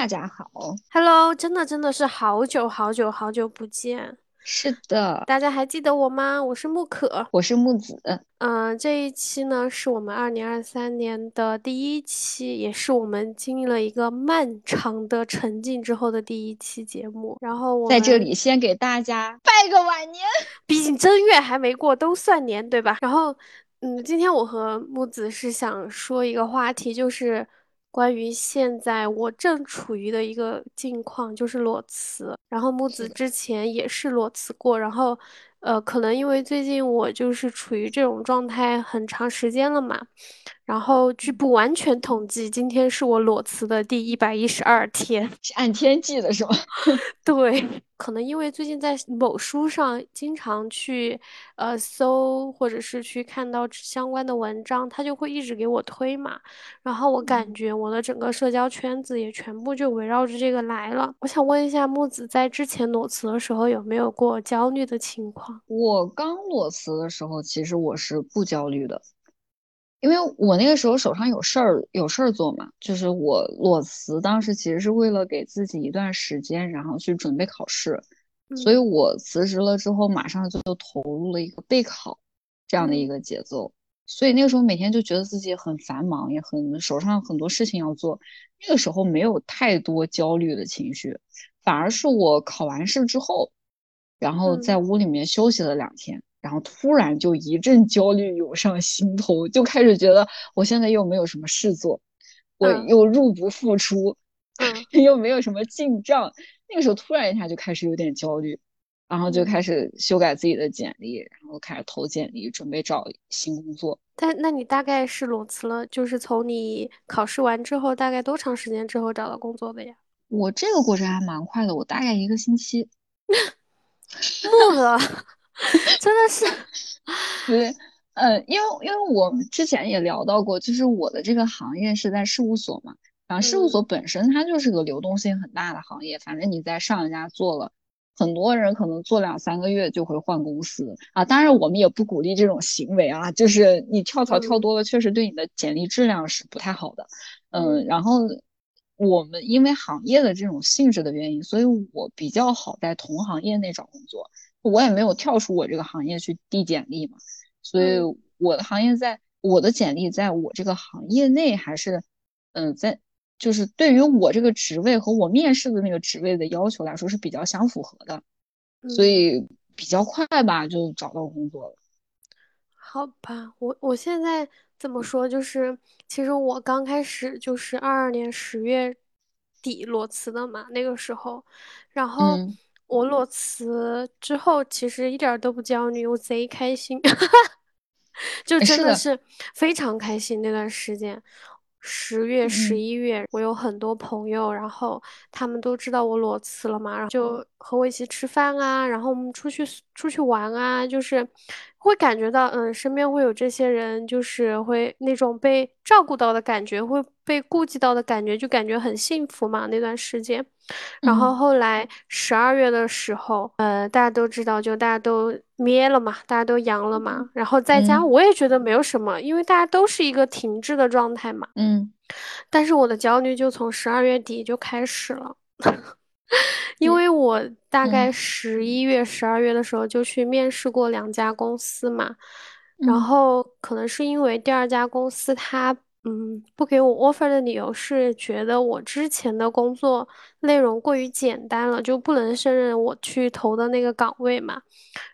大家好。Hello，真的真的是好久好久好久不见，是的，大家还记得我吗？我是木可。我是木子。嗯、这一期呢是我们二零二三年的第一期，也是我们经历了一个漫长的沉浸之后的第一期节目。然后我在这里先给大家拜个晚年。毕竟正月还没过，都算年，对吧？然后，嗯，今天我和木子是想说一个话题，就是关于现在我正处于的一个境况，就是裸辞。然后木子，之前也是裸辞过，然后，呃，可能因为最近我就是处于这种状态很长时间了嘛，然后据不完全统计，今天是我裸辞的第一百一十二天。是按天计的是吗？对，可能因为最近在某书上经常去呃搜，或者是去看到相关的文章，它就会一直给我推嘛。然后我感嗯，觉我的整个社交圈子也全部就围绕着这个来了。我想问一下木子，在之前裸辞的时候有没有过焦虑的情况？我刚裸辞的时候，其实我是不焦虑的，因为我那个时候手上有事儿，有事儿做嘛。就是我裸辞当时其实是为了给自己一段时间，然后去准备考试，所以嗯我辞职了之后，马上就投入了一个备考这样的一嗯个节奏。所以那个时候每天就觉得自己很繁忙，也很手上很多事情要做。那个时候没有太多焦虑的情绪，反而是我考完试之后，然后在嗯屋里面休息了两天，然后突然就一阵焦虑涌上心头，就开始觉得我现在又没有什么事做，我嗯又入不敷出，嗯 又没有什么进账，那个时候突然一下就开始有点焦虑，然后就开嗯。始修改自己的简历，然后开始投简历，准备找新工作。但那你大概是裸辞了，就是从你考试完之后，大概多长时间之后找到工作的呀？我这个过程还蛮快的，我大概一个星期。木了，真的是，对，呃，因为因为我们之前也聊到过，就是我的这个行业是在事务所嘛，然后事务所嗯本身它就是个流动性很大的行业，反正你在上一家做了，很多人可能做两三个月就会换公司啊。当然，我们也不鼓励这种行为啊，就是你跳槽跳嗯多了，确实对你的简历质量是不太好的。嗯，嗯然后我们因为行业的这种性质的原因，所以我比较好在同行业内找工作。我也没有跳出我这个行业去递简历嘛，所以嗯。我的行业在我的简历在我这个行业内还是，嗯、在就是对于我这个职位和我面试的那个职位的要求来说是比较相符合的，所嗯，以比较快吧就找到工作了。好吧，我我现在怎么说？就是其实我刚开始就是二二年十月底裸辞的嘛，那个时候，然后嗯，我裸辞之后，其实一点儿都不焦虑，我贼开心。就真的，是非常开心那段时间，十月、十嗯一月，我有很多朋友，然后他们都知道我裸辞了嘛，然后就和我一起吃饭啊，然后我们出去出去玩啊，就是会感觉到，嗯，身边会有这些人，就是会那种被照顾到的感觉，会被顾及到的感觉，就感觉很幸福嘛，那段时间。然后嗯后来十二月的时候，呃，大家都知道，就大家都咩了嘛，大家都阳了嘛。然后在家嗯我也觉得没有什么，因为大家都是一个停滞的状态嘛。嗯，但是我的焦虑就从十二月底就开始了，因为我大概嗯。十一月、十二月的时候就去面试过两家公司嘛，然嗯。后可能是因为第二家公司它嗯不给我 offer 的理由是觉得我之前的工作内容过于简单了，就不能胜任我去投的那个岗位嘛。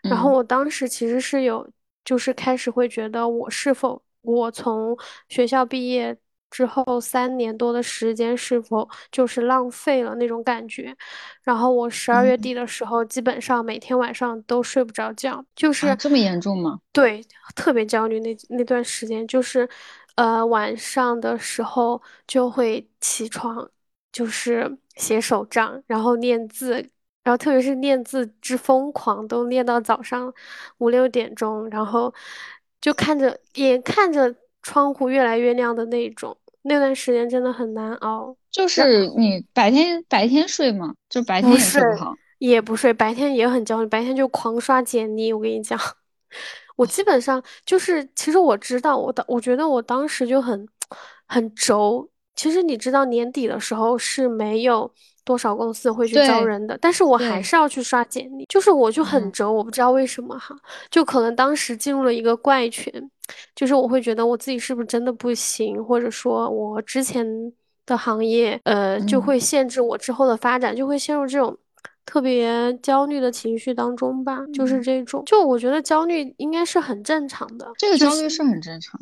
然后嗯。我当时其实是有，就是开始会觉得我是否我从学校毕业之后三年多的时间是否就是浪费了那种感觉。然后我十二月嗯底的时候，基本上每天晚上都睡不着觉，就是啊，这么严重吗？对，特别焦虑那那段时间，就是呃晚上的时候就会起床，就是写手账，然后练字，然后特别是练字之疯狂，都练到早上五六点钟，然后就看着眼看着窗户越来越亮的那种，那段时间真的很难熬。就是你白天白天睡吗？就白天也睡，睡不好。也不睡，白天也很焦虑，白天就狂刷简历。我跟你讲，我基本上就是，其实我知道，我当我觉得我当时就很很轴，其实你知道年底的时候是没有多少公司会去招人的，但是我还是要去刷简历，就是我就很轴，我不知道为什么哈，就可能当时进入了一个怪圈，就是我会觉得我自己是不是真的不行，或者说我之前的行业呃就会限制我之后的发展，就会陷入这种特别焦虑的情绪当中吧，就是这种，就我觉得焦虑应该是很正常的，这个焦虑是很正常。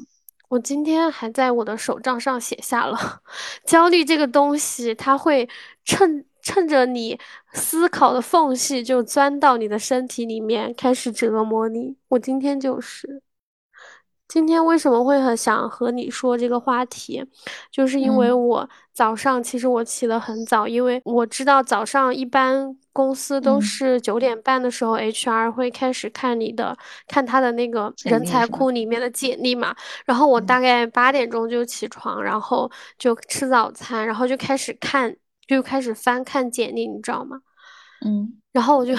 我今天还在我的手账上写下了，焦虑这个东西，它会趁趁着你思考的缝隙，就钻到你的身体里面，开始折磨你。我今天就是。今天为什么会很想和你说这个话题，就是因为我早上其实我起得很早，因为我知道早上一般公司都是九点半的时候，HR 会开始看你的，看他的那个人才库里面的简历嘛。然后我大概八点钟就起床，然后就吃早餐，然后就开始看，就开始翻看简历，你知道吗？嗯，然后我就。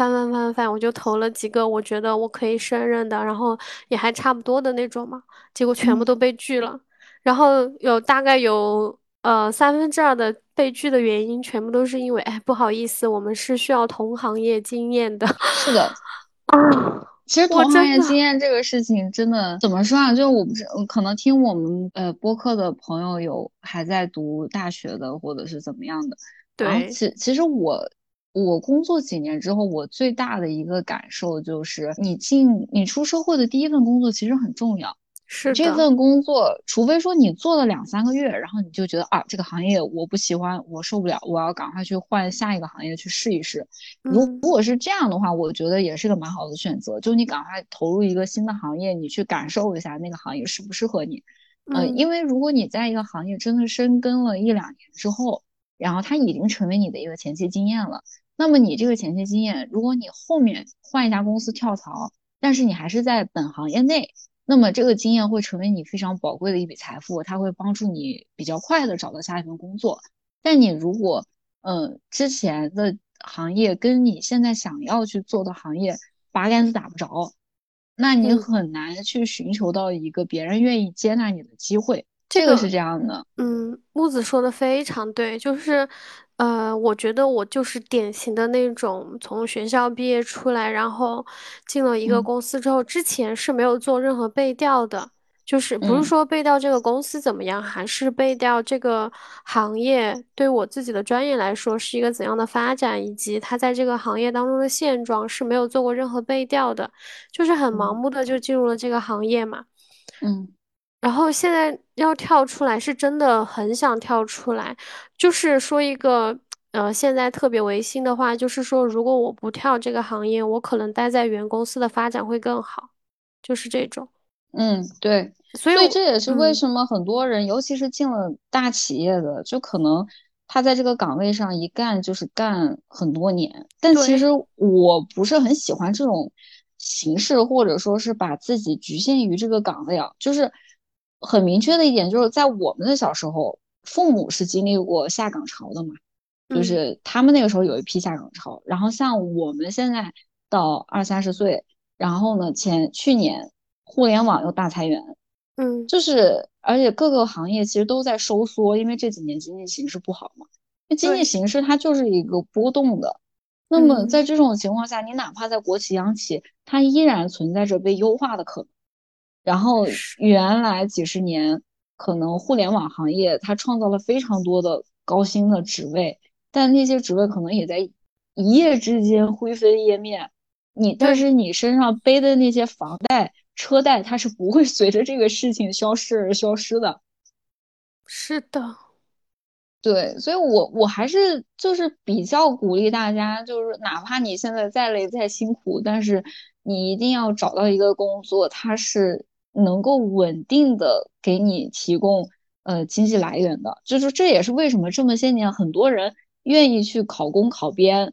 翻翻翻翻，我就投了几个我觉得我可以胜任的，然后也还差不多的那种嘛，结果全部都被拒了。然后有大概有呃三分之二的被拒的原因，全部都是因为哎不好意思，我们是需要同行业经验的。是的，啊，其实同行业经验这个事情真的怎么说啊？就我不是可能听我们呃播客的朋友有还在读大学的，或者是怎么样的。对，其其实我。我工作几年之后，我最大的一个感受就是，你进你出社会的第一份工作其实很重要。是这份工作，除非说你做了两三个月，然后你就觉得啊，这个行业我不喜欢，我受不了，我要赶快去换下一个行业去试一试。如如果是这样的话，我觉得也是个蛮好的选择。就你赶快投入一个新的行业，你去感受一下那个行业适不适合你。嗯，因为如果你在一个行业真的深耕了一两年之后，然后它已经成为你的一个前期经验了。那么你这个前期经验，如果你后面换一家公司跳槽，但是你还是在本行业内，那么这个经验会成为你非常宝贵的一笔财富，它会帮助你比较快的找到下一份工作。但你如果，嗯，之前的行业跟你现在想要去做的行业八竿子打不着，那你很难去寻求到一个别人愿意接纳你的机会。这个是这样的。嗯，木子说的非常对，就是。呃，我觉得我就是典型的那种从学校毕业出来，然后进了一个公司之后，之前是没有做任何背调的，就是不是说背调这个公司怎么样，还是背调这个行业对我自己的专业来说是一个怎样的发展，以及他在这个行业当中的现状是没有做过任何背调的，就是很盲目的就进入了这个行业嘛。嗯。然后现在要跳出来，是真的很想跳出来。就是说一个，呃，现在特别违心的话，就是说，如果我不跳这个行业，我可能待在原公司的发展会更好。就是这种。嗯，对。所以这也是为什么很多人，尤其是进了大企业的，就可能他在这个岗位上一干就是干很多年。但其实我不是很喜欢这种形式，或者说是把自己局限于这个岗位啊，就是。很明确的一点就是在我们的小时候，父母是经历过下岗潮的嘛，就是他们那个时候有一批下岗潮。然后像我们现在到二三十岁，然后呢，前去年互联网又大裁员，嗯，就是而且各个行业其实都在收缩，因为这几年经济形势不好嘛。那经济形势它就是一个波动的。那么在这种情况下，你哪怕在国企央企，它依然存在着被优化的可能。然后原来几十年，可能互联网行业它创造了非常多的高薪的职位，但那些职位可能也在一夜之间灰飞烟灭。你但是你身上背的那些房贷、车贷，它是不会 随着这个事情消失而消失的。是的，对，所以我我还是就是比较鼓励大家，就是哪怕你现在再累再辛苦，但是你一定要找到一个工作，它是。能够稳定的给你提供呃经济来源的，就是这也是为什么这么些年很多人愿意去考公考编，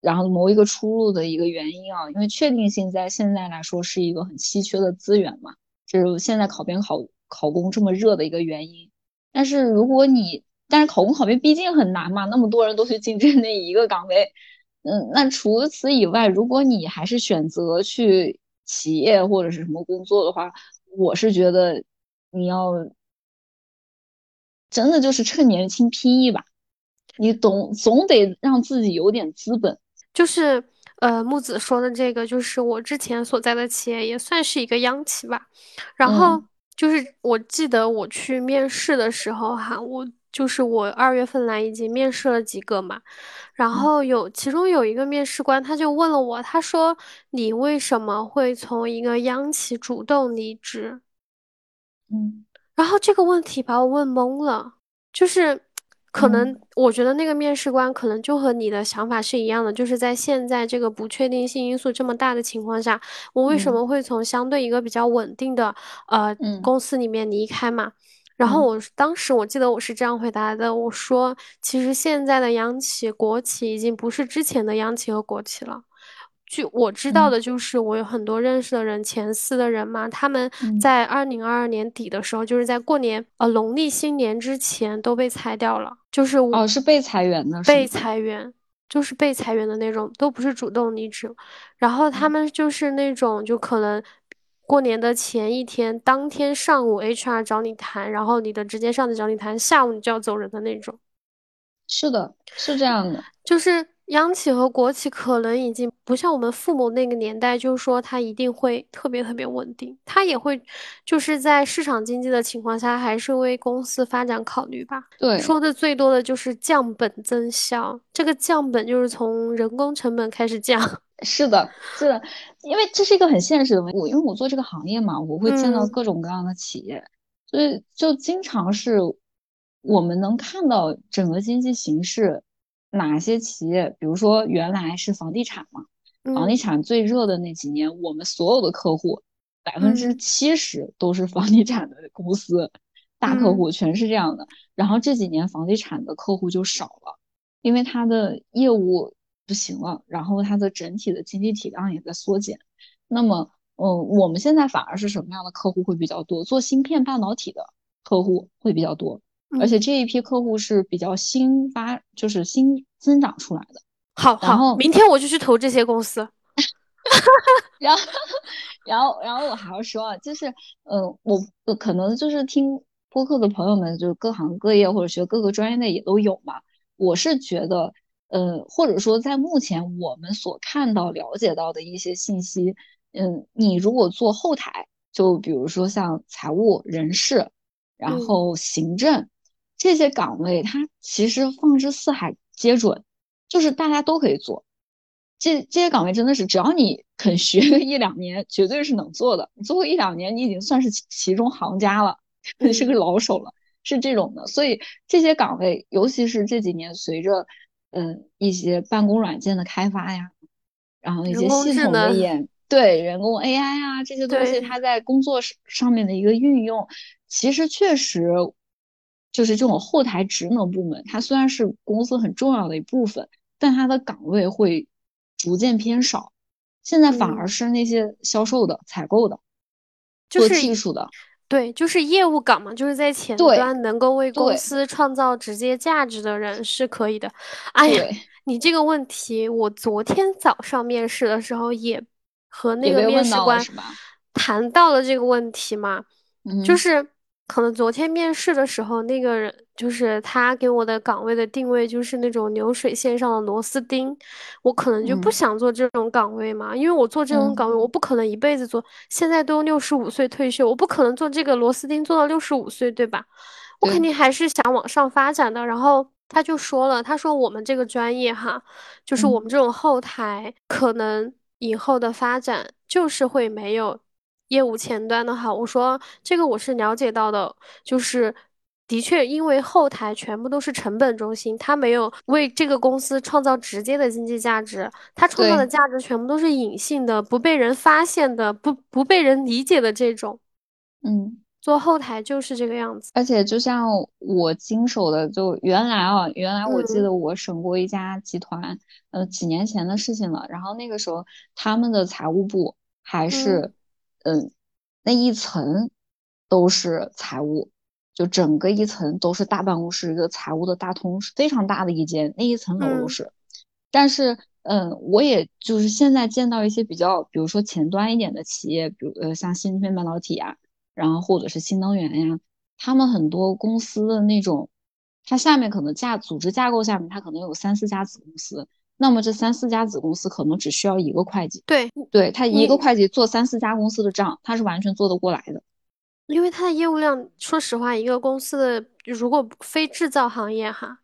然后谋一个出路的一个原因啊，因为确定性在现在来说是一个很稀缺的资源嘛，就是现在考编考考公这么热的一个原因。但是如果你，但是考公考编毕竟很难嘛，那么多人都去竞争那一个岗位，嗯，那除此以外，如果你还是选择去企业或者是什么工作的话，我是觉得你要真的就是趁年轻拼一把，你总总得让自己有点资本。就是呃，木子说的这个，就是我之前所在的企业也算是一个央企吧。然后就是我记得我去面试的时候哈，我就是我二月份来已经面试了几个嘛，然后有其中有一个面试官他就问了我，他说你为什么会从一个央企主动离职？嗯。然后这个问题把我问懵了，就是可能我觉得那个面试官可能就和你的想法是一样的，就是在现在这个不确定性因素这么大的情况下，我为什么会从相对一个比较稳定的呃公司里面离开嘛？然后我当时我记得我是这样回答的，我说其实现在的央企、国企已经不是之前的央企和国企了。据我知道的，就是我有很多认识的人，前四的人嘛，他们在二零二二年底的时候，就是在过年呃农历新年之前都被裁掉了，就是哦是被裁员的，被裁员就是被裁员的那种，都不是主动离职，然后他们就是那种就可能过年的前一天，当天上午 HR 找你谈，然后你的直接上司找你谈，下午你就要走人的那种。是的，是这样的，就是。央企和国企可能已经不像我们父母那个年代，就是说它一定会特别特别稳定，它也会就是在市场经济的情况下，还是为公司发展考虑吧。对，说的最多的就是降本增效，这个降本就是从人工成本开始降。是的，是的，因为这是一个很现实的问题。我因为我做这个行业嘛，我会见到各种各样的企业，所以就经常是我们能看到整个经济形势。哪些企业，比如说原来是房地产嘛，房地产最热的那几年，我们所有的客户百分之七十都是房地产的公司，大客户全是这样的。然后这几年房地产的客户就少了，因为它的业务不行了，然后它的整体的经济体量也在缩减。那么，嗯，我们现在反而是什么样的客户会比较多？做芯片半导体的客户会比较多。而且这一批客户是比较新发，就是新增长出来的。好，好，明天我就去投这些公司。然后，然后，然后我还要说啊，就是，呃，我可能就是听播客的朋友们，就是各行各业或者学各个专业的也都有嘛。我是觉得，呃，或者说在目前我们所看到、了解到的一些信息，嗯，你如果做后台，就比如说像财务、人事，然后行政。这些岗位，它其实放之四海皆准，就是大家都可以做。这这些岗位真的是，只要你肯学个一两年，绝对是能做的。你做个一两年，你已经算是其中行家了，是个老手了，是这种的。所以这些岗位，尤其是这几年随着嗯一些办公软件的开发呀，然后一些系统的演对人工 AI 啊这些东西，它在工作上面的一个运用，其实确实。就是这种后台职能部门，它虽然是公司很重要的一部分，但它的岗位会逐渐偏少。现在反而是那些销售的、采购的、做技术的，对，就是业务岗嘛，就是在前端能够为公司创造直接价值的人是可以的。哎呀，你这个问题，我昨天早上面试的时候也和那个面试官谈到了这个问题嘛，就是。可能昨天面试的时候，那个人就是他给我的岗位的定位就是那种流水线上的螺丝钉，我可能就不想做这种岗位嘛，因为我做这种岗位，我不可能一辈子做。现在都六十五岁退休，我不可能做这个螺丝钉做到六十五岁，对吧？我肯定还是想往上发展的。然后他就说了，他说我们这个专业哈，就是我们这种后台，可能以后的发展就是会没有。业务前端的哈，我说这个我是了解到的，就是的确，因为后台全部都是成本中心，它没有为这个公司创造直接的经济价值，它创造的价值全部都是隐性的，不被人发现的，不不被人理解的这种。嗯，做后台就是这个样子。而且就像我经手的，就原来啊，原来我记得我审过一家集团，呃，几年前的事情了。然后那个时候他们的财务部还是。嗯，那一层都是财务，就整个一层都是大办公室，一个财务的大通室，非常大的一间，那一层楼都是。但是，嗯，我也就是现在见到一些比较，比如说前端一点的企业，比如呃像芯片半导体呀，然后或者是新能源呀，他们很多公司的那种，它下面可能架组织架构下面，它可能有三四家子公司，那么这三四家子公司可能只需要一个会计，对，对他一个会计做三四家公司的账，他是完全做得过来的。因为他的业务量，说实话，一个公司的如果非制造行业哈，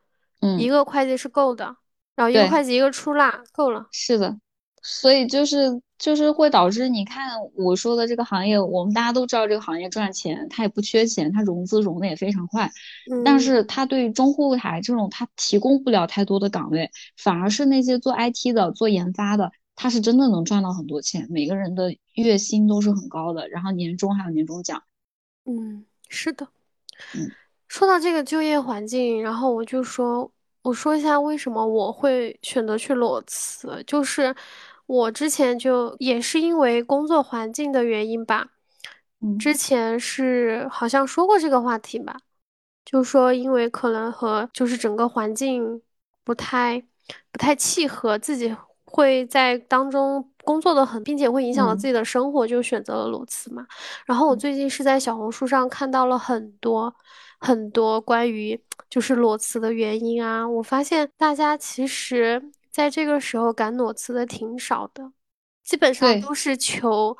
一嗯，个会计是够的，然后一个。会计一个出纳够了。是的，所以就是就是会导致你看我说的这个行业，我们大家都知道这个行业赚钱，它也不缺钱，它融资融的也非常快，嗯但嗯。是它对于中后台这种它提供不了太多的岗位，反而是那些做 IT 的、做研发的，他是真的能赚到很多钱，每个人的月薪都是很高的，然后年终还有年终奖，嗯，是的。嗯。说到这个就业环境，然后我就说，我说一下为什么我会选择去裸辞，就是我之前就也是因为工作环境的原因吧，嗯。之前是好像说过这个话题吧，就说因为可能和就是整个环境不太不太契合，自己会在当中工作的很，并且会影响到自嗯。己的生活，就选择了裸辞嘛。然后我嗯。最近是在小红书上看到了很多很多关于就是裸辞的原因啊，我发现大家其实在这个时候敢裸辞的挺少的，基本上，都是求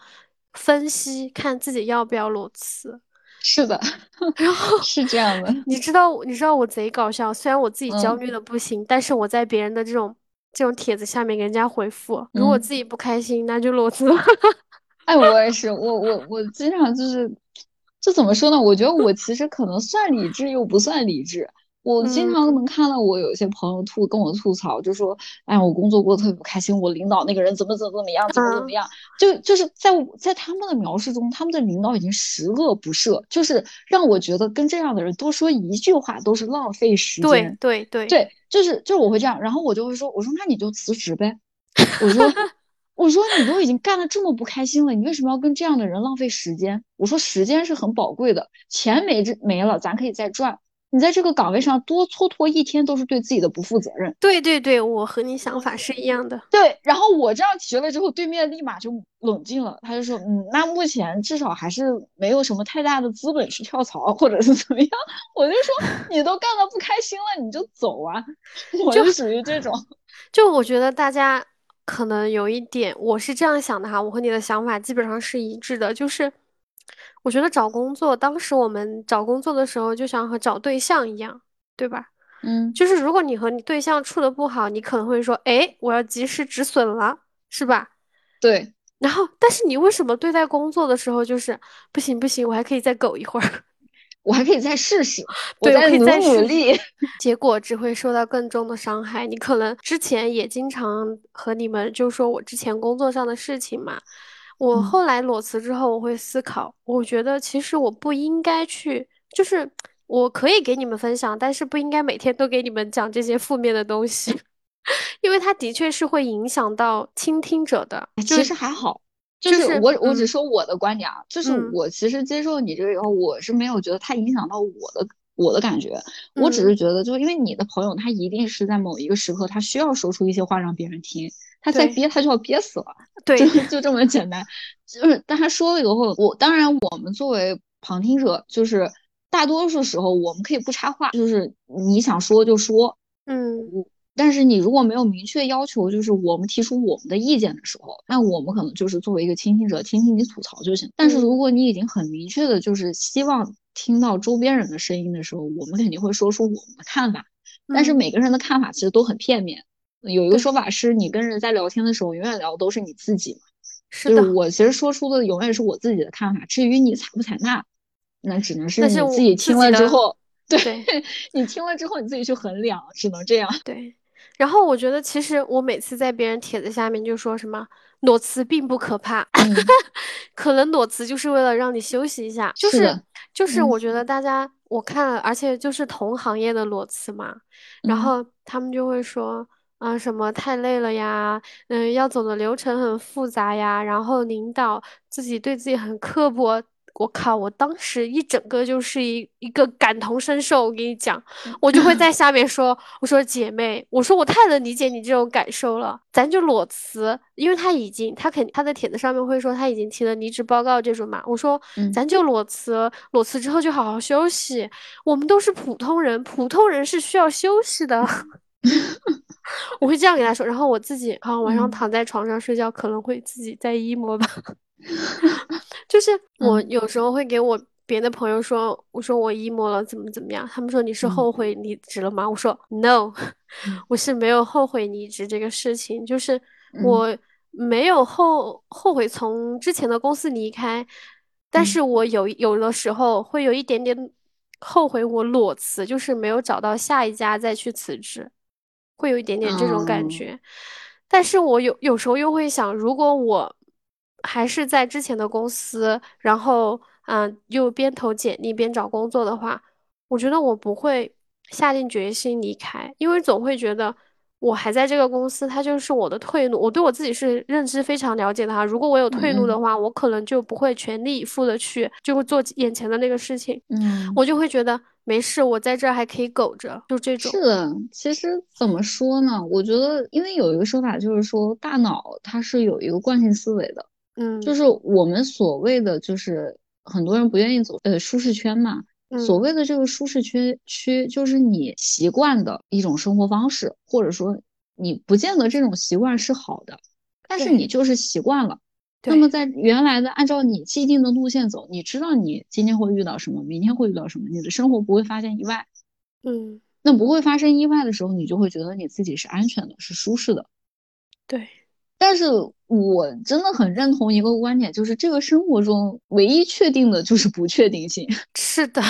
分析看自己要不要裸辞。是的，然后是这样的，你知道你知道我贼搞笑，虽然我自己焦嗯虑的不行，但是我在别人的这种这种帖子下面给人家回复，如果嗯。自己不开心，那就裸辞了。哎，我也是，我我我经常就是，这怎么说呢？我觉得我其实可能算理智又不算理智。我经常嗯能看到我有一些朋友吐跟我吐槽，就说：“哎，我工作过得特别不开心，我领导那个人怎么怎么怎么样，怎么怎么嗯，样。”就就是在在他们的描述中，他们的领导已经十恶不赦，就是让我觉得跟这样的人多说一句话都是浪费时对间。对对，对，就是就是我会这样，然后我就会说：“我说那你就辞职呗。”我说，我说你都已经干的这么不开心了，你为什么要跟这样的人浪费时间？我说时间是很宝贵的，钱没这没了，咱可以再赚。你在这个岗位上多蹉跎一天，都是对自己的不负责任。对对对，我和你想法是一样的。对，然后我这样提了之后，对面立马就冷静了，他就说，嗯，那目前至少还是没有什么太大的资本去跳槽，或者是怎么样。我就说，你都干的不开心了，你就走啊。我就属于这种，就我觉得大家可能有一点，我是这样想的哈，我和你的想法基本上是一致的，就是我觉得找工作，当时我们找工作的时候，就像和找对象一样，对吧？嗯，就是如果你和你对象处的不好，你可能会说，哎，我要及时止损了，是吧？对。然后，但是你为什么对待工作的时候就是不行不行，我还可以再苟一会儿，我还可以再试试，我对，我可以再努力。结果只会受到更重的伤害。你可能之前也经常和你们就说我之前工作上的事情嘛，我嗯，后来裸辞之后，我会思考，我觉得其实我不应该去，就是我可以给你们分享，但是不应该每天都给你们讲这些负面的东西，因为它的确是会影响到倾听者的，其就是实还好，就就是是我我只嗯。说我的观点啊，就是嗯。我其实接受你这个以后，我是没有觉得它影响到我的我的感觉，我只嗯，是觉得，就因为你的朋友他一定是在某一个时刻，他需要说出一些话让别人听，他再憋他就要憋死了，对，就这么简单。就是但他说了以后，我当然我们作为旁听者，就是大多数时候我们可以不插话，就是你想说就说。嗯但是你如果没有明确要求，就是我们提出我们的意见的时候，那我们可能就是作为一个倾听者，听听你吐槽就行。但是如嗯果你已经很明确的，就是希望听到周边人的声音的时候，我们肯定会说出我们的看法。但是嗯，每个人的看法其实都很片面。有一个，说法是，你跟人在聊天的时候，永远聊的都是你自己嘛。就是是的。我其实说出的永远是我自己的看法，至于你采不采纳，那只能是你自己听了之后，对对你听了之后你自己去衡量，只能这样。对。然后我觉得，其实我每次在别人帖子下面就说什么裸辞并不可怕，嗯，可能裸辞就是为了让你休息一下，就是是，就是嗯我觉得大家我看了，而且就是同行业的裸辞嘛，然嗯。后他们就会说。啊，什么太累了呀？嗯，要走的流程很复杂呀，然后领导自己对自己很刻薄，我靠！我当时一整个就是一一个感同身受。我跟你讲，我就会在下面说：“我说姐妹，我说我太能理解你这种感受了。咱就裸辞，因为他已经他肯他在帖子上面会说他已经提了离职报告这种嘛。我说咱就裸辞，裸辞之后就好好休息。我们都是普通人，普通人是需要休息的。我会这样给他说。然后我自己啊，晚上躺在床上睡觉，可能会自己在 emo 吧。”就是 我有时候会给我别的朋友说，我说我 emo 了，怎么怎么样？他们说你是后悔离职了吗？我说 no，我是没有后悔离职这个事情，就是我没有后后悔从之前的公司离开，但是我有有的时候会有一点点后悔，我裸辞，就是没有找到下一家再去辞职，会有一点点这种感觉。但是我有有时候又会想，如果我。还是在之前的公司，然后嗯，又边投简历边找工作的话，我觉得我不会下定决心离开，因为总会觉得我还在这个公司，它就是我的退路。我对我自己是认知非常了解的哈，如果我有退路的话，我可能就不会全力以赴的去就会做眼前的那个事情。嗯，我就会觉得没事，我在这儿还可以苟着，就这种。是的，其实怎么说呢？我觉得，因为有一个说法就是说，大脑它是有一个惯性思维的。嗯，就是我们所谓的，就是很多人不愿意走呃舒适圈嘛。所谓的这个舒适区区，就是你习惯的一种生活方式，或者说你不见得这种习惯是好的，但是你就是习惯了。那么在原来的按照你既定的路线走，你知道你今天会遇到什么，明天会遇到什么，你的生活不会发生意外。嗯，那不会发生意外的时候，你就会觉得你自己是安全的，是舒适的。对。但是我真的很认同一个观点，就是这个生活中唯一确定的就是不确定性。是的，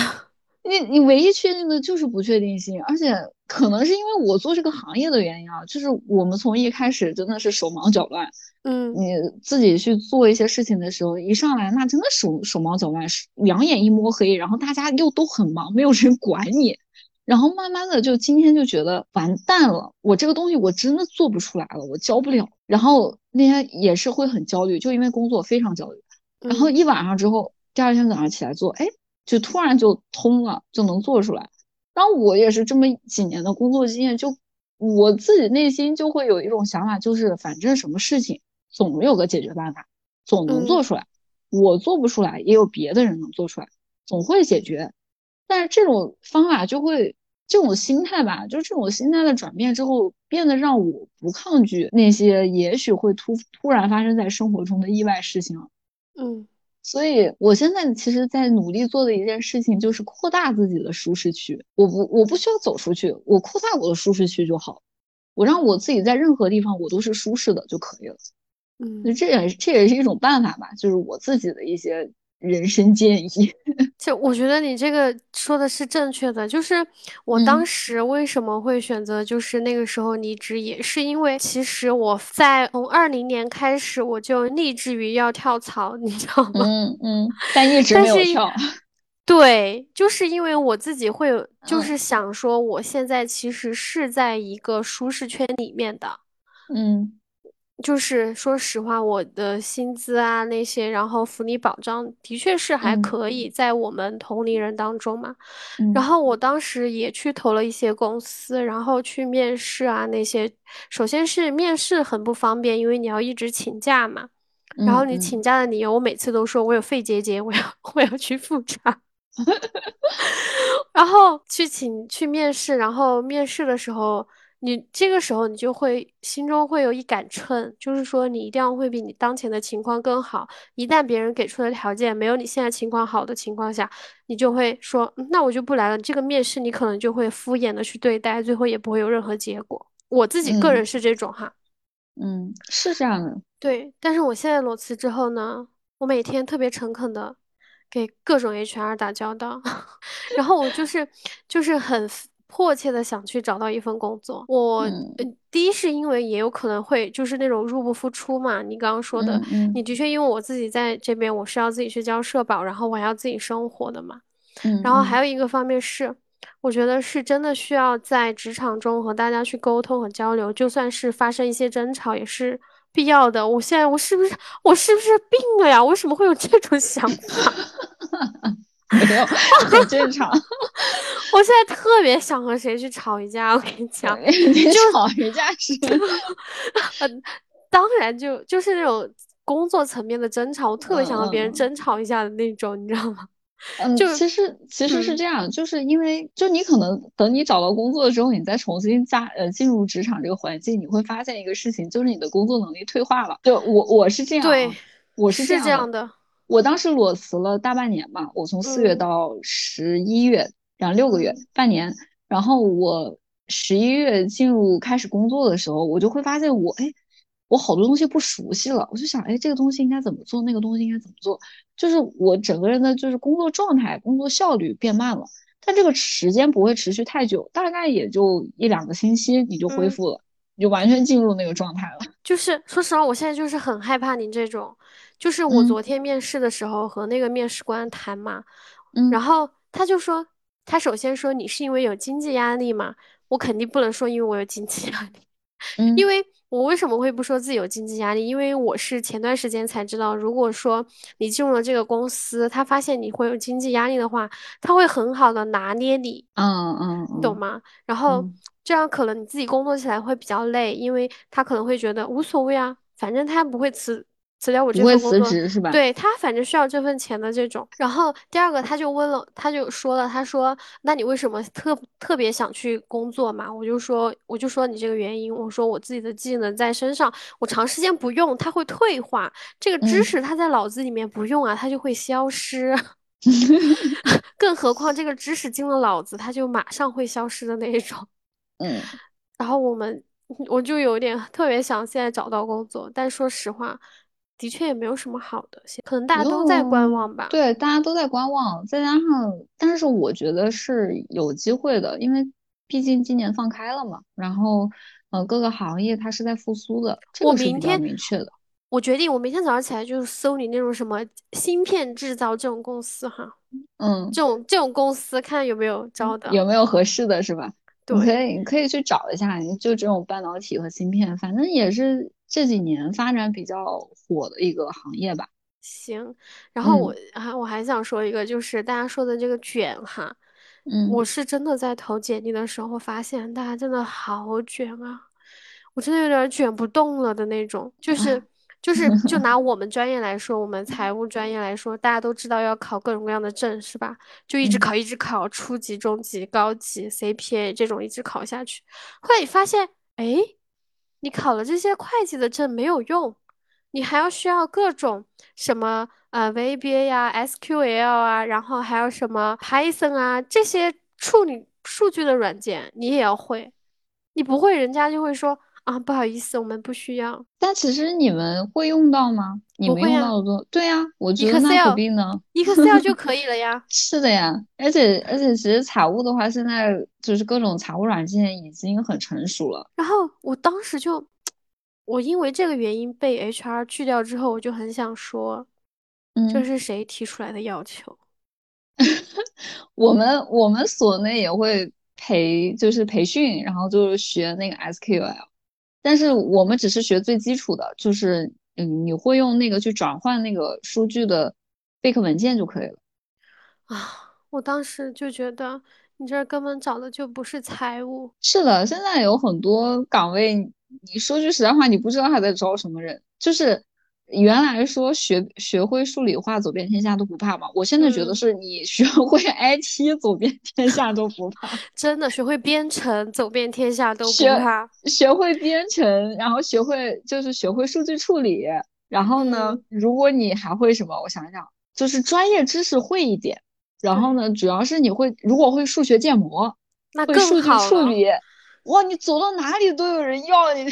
你你唯一确定的就是不确定性，而且可能是因为我做这个行业的原因啊，就是我们从一开始真的是手忙脚乱。嗯，你自己去做一些事情的时候，一上来那真的手手忙脚乱，两眼一摸黑，然后大家又都很忙，没有人管你。然后慢慢的就今天就觉得完蛋了，我这个东西我真的做不出来了，我教不了。然后那天也是会很焦虑，就因为工作非常焦虑。然后一晚上之后，第二天早上起来做，哎，就突然就通了，就能做出来。然后我也是这么几年的工作经验，就我自己内心就会有一种想法，就是反正什么事情总有个解决办法，总能做出来。我做不出来，也有别的人能做出来，总会解决。但是这种方法就会。这种心态吧，就这种心态的转变之后，变得让我不抗拒那些也许会突突然发生在生活中的意外事情。嗯，所以我现在其实，在努力做的一件事情就是扩大自己的舒适区。我不，我不需要走出去，我扩大我的舒适区就好。我让我自己在任何地方我都是舒适的就可以了。嗯，那这也这也是一种办法吧，就是我自己的一些。人生建议，就我觉得你这个说的是正确的。就是我当时为什么会选择，就是那个时候离职，也是因为其实我在从二零年开始我就立志于要跳槽，你知道吗？嗯嗯，但一直没有跳。对，就是因为我自己会有，就是想说，我现在其实是在一个舒适圈里面的。嗯。就是说实话，我的薪资啊那些，然后福利保障的确是还可以，在我们同龄人当中嘛。然后我当时也去投了一些公司，然后去面试啊那些。首先是面试很不方便，因为你要一直请假嘛。然后你请假的理由，我每次都说我有肺结节，我要我要去复查。然后去请去面试，然后面试的时候。你这个时候，你就会心中会有一杆秤，就是说你一定要会比你当前的情况更好。一旦别人给出的条件没有你现在情况好的情况下，你就会说，那我就不来了。这个面试你可能就会敷衍的去对待，最后也不会有任何结果。我自己个人是这种哈，嗯，是这样的。对，但是我现在裸辞之后呢，我每天特别诚恳的给各种 HR 打交道，然后我就是就是很。迫切的想去找到一份工作，我第一是因为也有可能会就是那种入不敷出嘛，你刚刚说的，你的确因为我自己在这边我是要自己去交社保，然后我还要自己生活的嘛，然后还有一个方面是，我觉得是真的需要在职场中和大家去沟通和交流，就算是发生一些争吵也是必要的。我现在我是不是我是不是病了呀？为什么会有这种想法？没有，很正常。我现在特别想和谁去吵一架，我跟你讲，就吵一架是，嗯，当然就就是那种工作层面的争吵，我特别想和别人争吵一下的那种，你知道吗？嗯，就其实其实是这样，就是因为就你可能等你找到工作之后，你再重新加呃进入职场这个环境，你会发现一个事情，就是你的工作能力退化了。就我我是这样，对，我是这样的。我当时裸辞了大半年嘛，我从四月到十一月，然后六个月，半年。然后我十一月进入开始工作的时候，我就会发现我哎，我好多东西不熟悉了。我就想哎，这个东西应该怎么做，那个东西应该怎么做，就是我整个人的就是工作状态、工作效率变慢了。但这个时间不会持续太久，大概也就一两个星期，你就恢复了，你就完全进入那个状态了。就是说实话，我现在就是很害怕您这种。就是我昨天面试的时候和那个面试官谈嘛，嗯，然后他就说，他首先说你是因为有经济压力嘛，我肯定不能说因为我有经济压力，嗯，因为我为什么会不说自己有经济压力？因为我是前段时间才知道，如果说你进入了这个公司，他发现你会有经济压力的话，他会很好的拿捏你，嗯嗯，你懂吗？然后这样可能你自己工作起来会比较累，因为他可能会觉得无所谓啊，反正他不会辞。辞掉我这份工作，对他反正需要这份钱的这种。然后第二个他就问了，他就说了，他说：“那你为什么特特别想去工作嘛？”我就说，我就说你这个原因，我说我自己的技能在身上，我长时间不用，它会退化。这个知识它在脑子里面不用啊，它就会消失。更何况这个知识进了脑子，它就马上会消失的那一种。嗯。然后我们，我就有点特别想现在找到工作，但说实话。的确也没有什么好的，可能大家都在观望吧。对，大家都在观望，再加上，但是我觉得是有机会的，因为毕竟今年放开了嘛。然后，呃，各个行业它是在复苏的，这个是比较明确的。我决定，我明天早上起来就搜你那种什么芯片制造这种公司哈。嗯，这种这种公司看有没有招的，有没有合适的是吧？对，可以可以去找一下，就这种半导体和芯片，反正也是。这几年发展比较火的一个行业吧。行，然后我还我还想说一个，就是大家说的这个卷哈，嗯，我是真的在投简历的时候发现大家真的好卷啊，我真的有点卷不动了的那种。就是就是 就拿我们专业来说，我们财务专业来说，大家都知道要考各种各样的证是吧？就一直考一直考，初级、中级、高级、CPA 这种一直考下去，后来你发现，哎。你考了这些会计的证没有用，你还要需要各种什么呃 VBA 呀、SQL 啊，然后还有什么 Python 啊这些处理数据的软件，你也要会。你不会，人家就会说啊，不好意思，我们不需要。但其实你们会用到吗？你们用到的多？对呀，我觉得那何必呢？Excel 就可 以了呀。是的呀，而且而且其实财务的话，现在就是各种财务软件已经很成熟了。然后我当时就，我因为这个原因被 HR 拒掉之后，我就很想说，这是谁提出来的要求？我们我们所内也会培，就是培训，然后就是学那个 SQL，但是我们只是学最基础的，就是。嗯，你会用那个去转换那个数据的备课文件就可以了。啊，我当时就觉得你这根本找的就不是财务。是的，现在有很多岗位，你说句实在话，你不知道他在招什么人，就是。原来说学学会数理化走遍天下都不怕嘛，我现在觉得是你 学会 IT 走遍天下都不怕，真的学会编程走遍天下都不怕。学会编程，然后学会就是学会数据处理，然后呢，如果你还会什么，我想想，就是专业知识会一点，然后呢，主要是你会如果会数学建模，会数据处理，哇，你走到哪里都有人要你。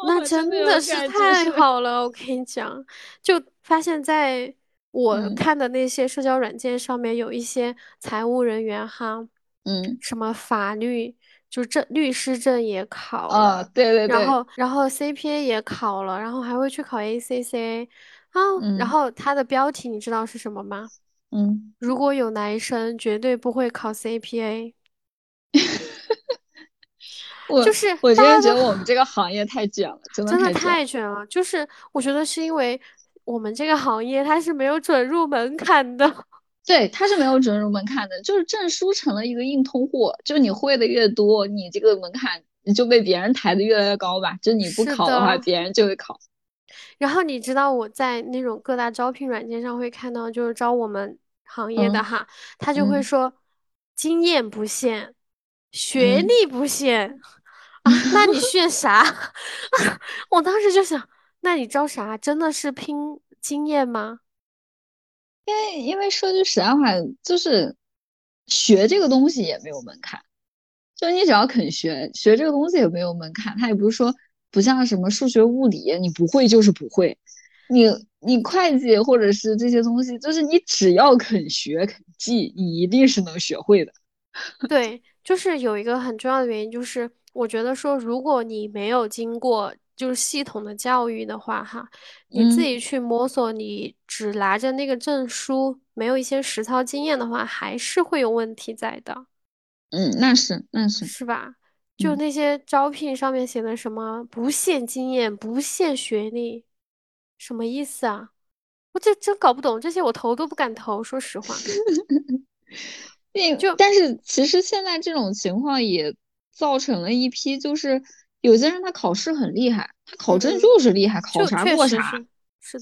那真的是太好了，我跟你讲，就发现在我看的那些社交软件上面，有一些财务人员哈，嗯，什么法律就证律师证也考了，对对对，然后然后 CPA 也考了，然后还会去考 ACCA 啊，然后它的标题你知道是什么吗？嗯，如果有男生绝对不会考 CPA。我就是我真的觉得我们这个行业太卷了，真的真的太卷了。就是我觉得是因为我们这个行业它是没有准入门槛的。对，它是没有准入门槛的，就是证书成了一个硬通货，就你会的越多，你这个门槛你就被别人抬得越来越高吧。就你不考的话，别人就会考。然后你知道我在那种各大招聘软件上会看到，就是招我们行业的哈，他就会说经验不限，学历不限 啊，那你炫啥？我当时就想，那你招啥？真的是拼经验吗？因为因为说句实在话，就是学这个东西也没有门槛，就你只要肯学，学这个东西也没有门槛。他也不是说不像什么数学、物理，你不会就是不会。你你会计或者是这些东西，就是你只要肯学肯记，你一定是能学会的。对，就是有一个很重要的原因，就是我觉得说，如果你没有经过。就是系统的教育的话，哈，你自己去摸索，你只拿着那个证书，没有一些实操经验的话，还是会有问题在的。嗯，那是，那是，是吧？就那些招聘上面写的什么不限经验、不限学历，什么意思啊？我这真搞不懂，这些我投都不敢投，说实话。就，但是其实现在这种情况也造成了一批就是。有些人他考试很厉害，他考证就是厉害，考啥过啥。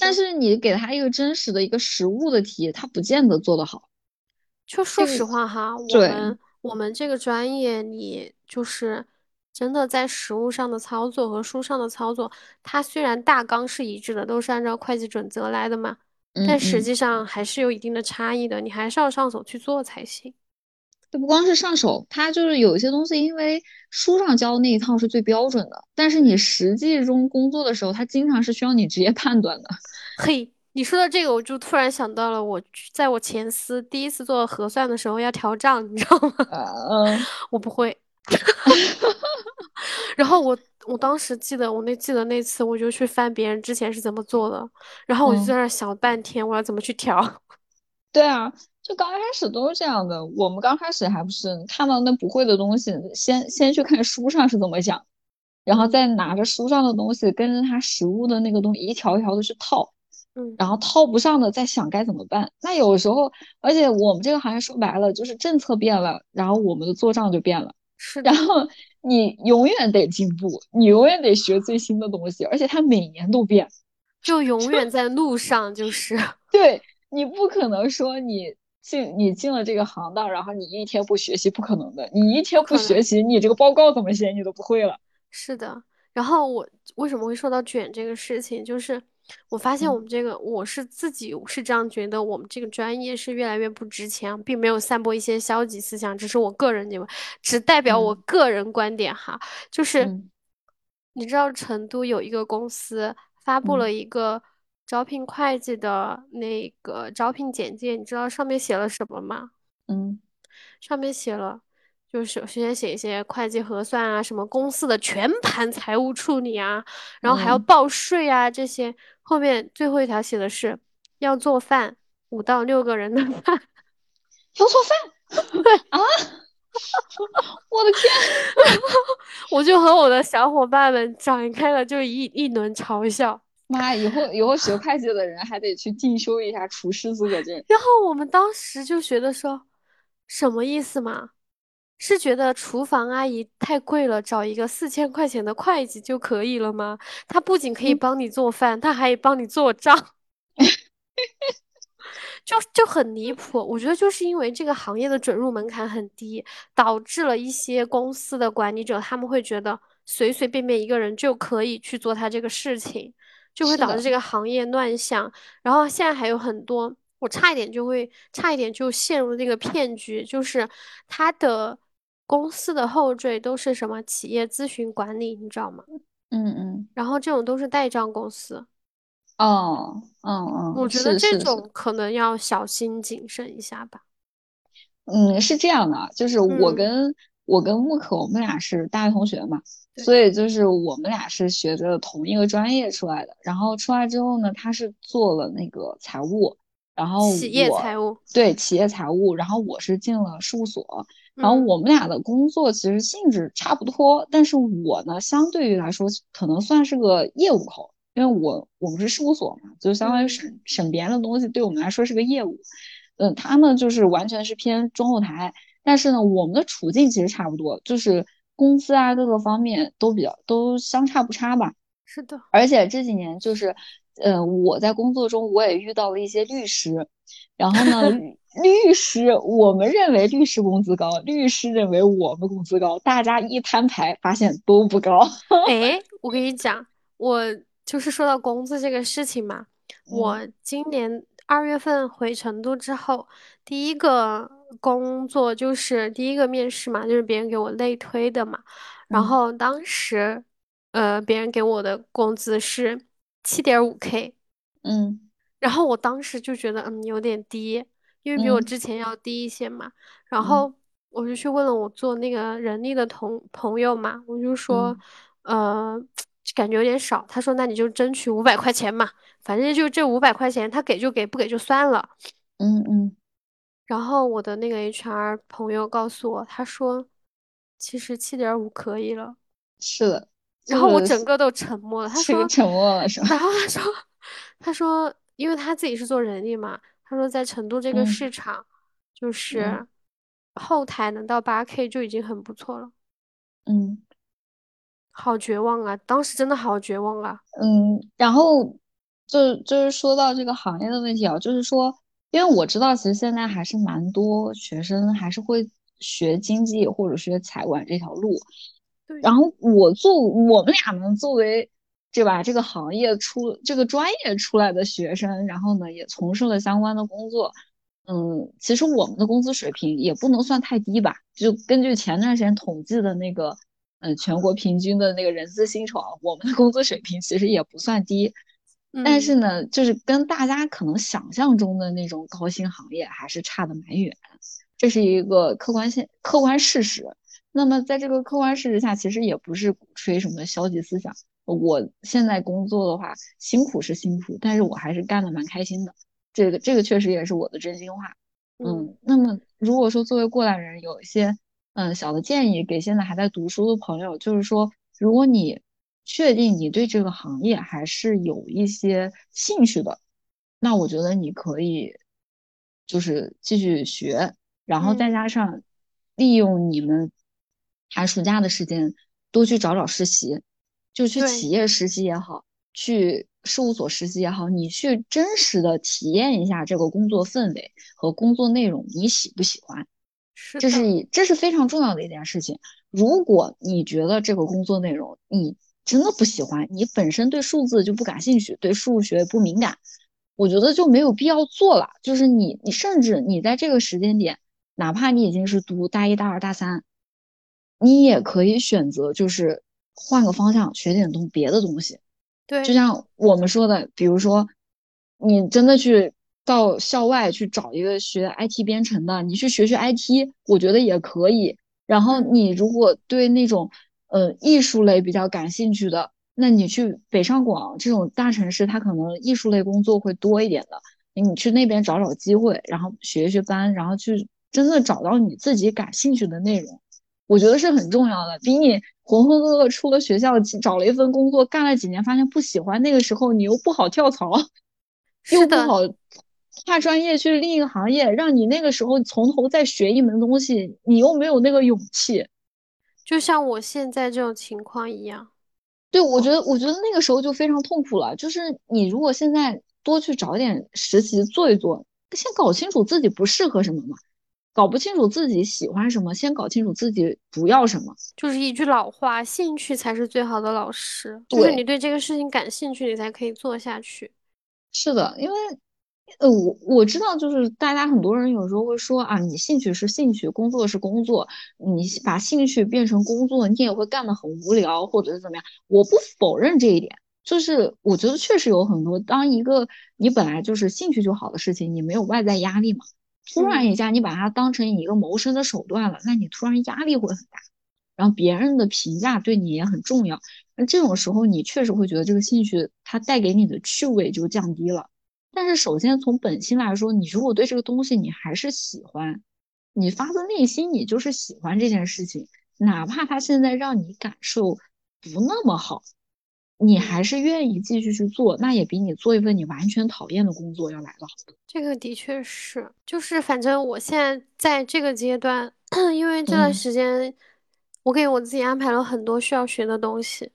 但是你给他一个真实的一个实物的题，他不见得做得好。就说实话哈，我们我们这个专业，你就是真的在实物上的操作和书上的操作，它虽然大纲是一致的，都是按照会计准则来的嘛，但实际上还是有一定的差异的，你还是要上手去做才行。这不光是上手，它就是有一些东西，因为书上教的那一套是最标准的，但是你实际中工作的时候，它经常是需要你直接判断的。嘿，你说到这个，我就突然想到了，我在我前司第一次做核算的时候要调账，你知道吗？嗯，我不会。然后我我当时记得，我那记得那次我就去翻别人之前是怎么做的，然后我就在那想了半天，我要怎么去调。对啊。就刚开始都是这样的，我们刚开始还不是看到那不会的东西，先先去看书上是怎么讲，然后再拿着书上的东西跟着它实物的那个东西一条一条的去套，嗯，然后套不上的再想该怎么办。那有时候，而且我们这个行业说白了就是政策变了，然后我们的做账就变了，是，然后你永远得进步，你永远得学最新的东西，而且它每年都变，就永 远在路上，就是，对你不可能说你。进你进了这个行当，然后你一天不学习不可能的。你一天不学习，你这个报告怎么写你都不会了。是的。然后我为什么会说到卷这个事情，就是我发现我们这个，我是自己是这样觉得，我们这个专业是越来越不值钱，并没有散播一些消极思想，只是我个人认为，只代表我个人观点哈。就是你知道成都有一个公司发布了一个。招聘会计的那个招聘简介，你知道上面写了什么吗？嗯，上面写了，就是首先写一些会计核算啊，什么公司的全盘财务处理啊，然后还要报税啊这些。后面最后一条写的是要做饭，五到六个人的饭，要做饭？对啊，我的天！我就和我的小伙伴们展开了就一一轮嘲笑。妈，以后以后学会计的人还得去进修一下厨师资格证。然后我们当时就觉得说，什么意思嘛？是觉得厨房阿姨太贵了，找一个四千块钱的会计就可以了吗？他不仅可以帮你做饭，他还帮你做账，就就很离谱。我觉得就是因为这个行业的准入门槛很低，导致了一些公司的管理者他们会觉得随随便便一个人就可以去做他这个事情。就会导致这个行业乱象，然后现在还有很多，我差一点就会差一点就陷入那个骗局，就是他的公司的后缀都是什么企业咨询管理，你知道吗？嗯嗯。然后这种都是代账公司。哦，嗯嗯。我觉得这种可能要小心谨慎一下吧。嗯，是这样的，就是我跟我跟木可，我们俩是大学同学嘛。所以就是我们俩是学着同一个专业出来的，然后出来之后呢，他是做了那个财务，然后企业财务对企业财务，然后我是进了事务所，然后我们俩的工作其实性质差不多，但是我呢相对于来说可能算是个业务口，因为我我们是事务所嘛，就相当于审审别人的东西，对我们来说是个业务。嗯，他们就是完全是偏中后台，但是呢，我们的处境其实差不多，就是工资啊各个方面都比较都相差不差吧。是的，而且这几年就是，呃，我在工作中我也遇到了一些律师，然后呢，律 师我们认为律师工资高，律师认为我们工资高，大家一摊牌发现都不高。哎，我跟你讲，我就是说到工资这个事情嘛，我今年二月份回成都之后，第一个工作就是第一个面试嘛，就是别人给我内推的嘛，然后当时。呃，别人给我的工资是七点五 K，嗯，然后我当时就觉得嗯有点低，因为比我之前要低一些嘛。然后我就去问了我做那个人力的同朋友嘛，我就说，呃，感觉有点少。他说那你就争取五百块钱嘛，反正就这五百块钱，他给就给，不给就算了。嗯嗯。然后我的那个 HR 朋友告诉我，他说其实七点五可以了。是的。然后我整个都沉默了。他说沉默了是吧？然后他说，他说，因为他自己是做人力嘛，他说在成都这个市场，就是后台能到八 K 就已经很不错了。嗯，好绝望啊！当时真的好绝望啊。嗯，然后就就是说到这个行业的问题啊，就是说，因为我知道其实现在还是蛮多学生还是会学经济或者学财管这条路。然后我做我们俩呢，作为对吧这个行业出这个专业出来的学生，然后呢也从事了相关的工作，嗯，其实我们的工资水平也不能算太低吧？就根据前段时间统计的那个，嗯，全国平均的那个人资薪酬，我们的工资水平其实也不算低，但是呢，就是跟大家可能想象中的那种高薪行业还是差的蛮远，这是一个客观现客观事实。那么，在这个客观事实下，其实也不是鼓吹什么消极思想。我现在工作的话，辛苦是辛苦，但是我还是干的蛮开心的。这个这个确实也是我的真心话。嗯，那么如果说作为过来人，有一些嗯小的建议给现在还在读书的朋友，就是说，如果你确定你对这个行业还是有一些兴趣的，那我觉得你可以就是继续学，然后再加上利用你们。寒暑假的时间多去找找实习，就去企业实习也好，去事务所实习也好，你去真实的体验一下这个工作氛围和工作内容，你喜不喜欢？这是这是非常重要的一件事情。如果你觉得这个工作内容你真的不喜欢，你本身对数字就不感兴趣，对数学不敏感，我觉得就没有必要做了。就是你你甚至你在这个时间点，哪怕你已经是读大一大二大三。你也可以选择，就是换个方向学点东别的东西，对，就像我们说的，比如说，你真的去到校外去找一个学 IT 编程的，你去学学 IT，我觉得也可以。然后你如果对那种呃艺术类比较感兴趣的，那你去北上广这种大城市，它可能艺术类工作会多一点的，你去那边找找机会，然后学学班，然后去真的找到你自己感兴趣的内容。我觉得是很重要的，比你浑浑噩噩出了学校，找了一份工作，干了几年，发现不喜欢，那个时候你又不好跳槽，又不好跨专业去另一个行业，让你那个时候从头再学一门东西，你又没有那个勇气。就像我现在这种情况一样。对，我觉得，我觉得那个时候就非常痛苦了。就是你如果现在多去找点实习做一做，先搞清楚自己不适合什么嘛。搞不清楚自己喜欢什么，先搞清楚自己不要什么。就是一句老话，兴趣才是最好的老师。就是你对这个事情感兴趣，你才可以做下去。是的，因为，呃，我我知道，就是大家很多人有时候会说啊，你兴趣是兴趣，工作是工作，你把兴趣变成工作，你也会干得很无聊，或者是怎么样。我不否认这一点，就是我觉得确实有很多，当一个你本来就是兴趣就好的事情，你没有外在压力嘛。突然一下，你把它当成一个谋生的手段了，那你突然压力会很大，然后别人的评价对你也很重要。那这种时候，你确实会觉得这个兴趣它带给你的趣味就降低了。但是，首先从本心来说，你如果对这个东西你还是喜欢，你发自内心你就是喜欢这件事情，哪怕它现在让你感受不那么好，你还是愿意继续去做，那也比你做一份你完全讨厌的工作要来的好。这个的确是，就是反正我现在在这个阶段，因为这段嗯时间我给我自己安排了很多需要学的东西，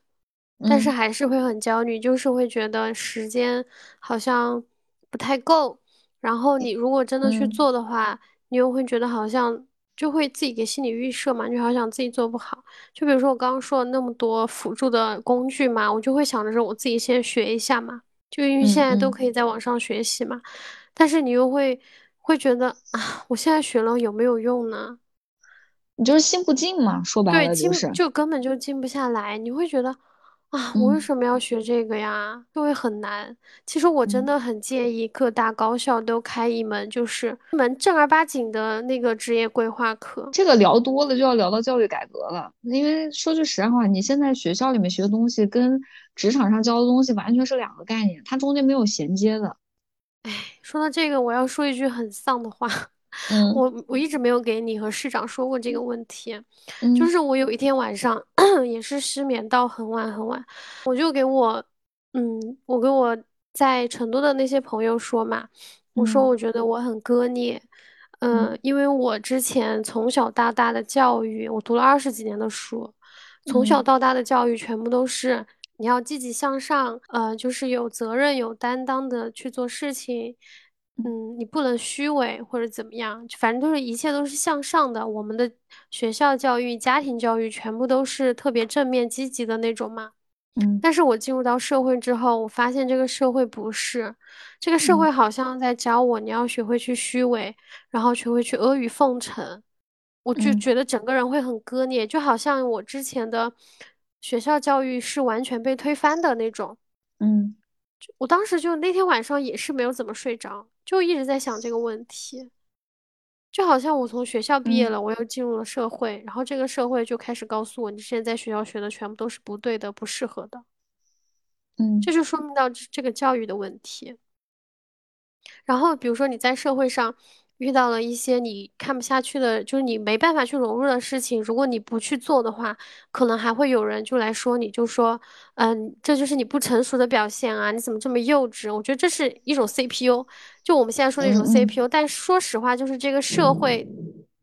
但是嗯还是会很焦虑，就是会觉得时间好像不太够。然后你如果真的去嗯做的话，你又会觉得好像就会自己给心理预设嘛，就好像自己做不好。就比如说我刚刚说了那么多辅助的工具嘛，我就会想着说我自己先学一下嘛，就因为现在都可以在网上学习嘛。但是你又会会觉得啊，我现在学了有没有用呢？你就是心不静嘛，说白，了就是，静就根本就静不下来，你会觉得啊，我为嗯什么要学这个呀？就会很难。其实我真嗯。的很建议各大高校都开一门，就是一门正儿八经的那个职业规划课。这个聊多了就要聊到教育改革了，因为说句实在话，你现在学校里面学的东西跟职场上教的东西完全是两个概念，它中间没有衔接的。说到这个，我要说一句很丧的话，嗯。我我一直没有给你和市长说过这个问题，就嗯。是我有一天晚上 也是失眠到很晚很晚，我就给我，嗯，我给我在成都的那些朋友说嘛，我说嗯。我觉得我很割裂，嗯、嗯因为我之前从小到大的教育，我读了二十几年的书，从小嗯。到大的教育全部都是。你要积极向上，呃，就是有责任、有担当的去做事情，嗯嗯，你不能虚伪或者怎么样，反正都是一切都是向上的。我们的学校教育、家庭教育全部都是特别正面积极的那种嘛。嗯但是我进入到社会之后，我发现这个社会不是，这个社嗯会好像在教我，你要学会去虚伪，然后学会去阿谀奉承。我就嗯觉得整个人会很割裂，就好像我之前的学校教育是完全被推翻的那种。嗯我当时就那天晚上也是没有怎么睡着，就一直在想这个问题。就好像我从学校毕业嗯了，我又进入了社会，然后这个社会就开始告诉我，你之前在学校学的全部都是不对的、不适合的，嗯这嗯就说明到这这个教育的问题。然后比如说你在社会上遇到了一些你看不下去的，就是你没办法去融入的事情，如果你不去做的话，可能还会有人就来说你，就说，嗯，这就是你不成熟的表现啊，你怎么这么幼稚？我觉得这是一种 CPU，就我们现在说的一种 CPU，但说实话，就是这个社会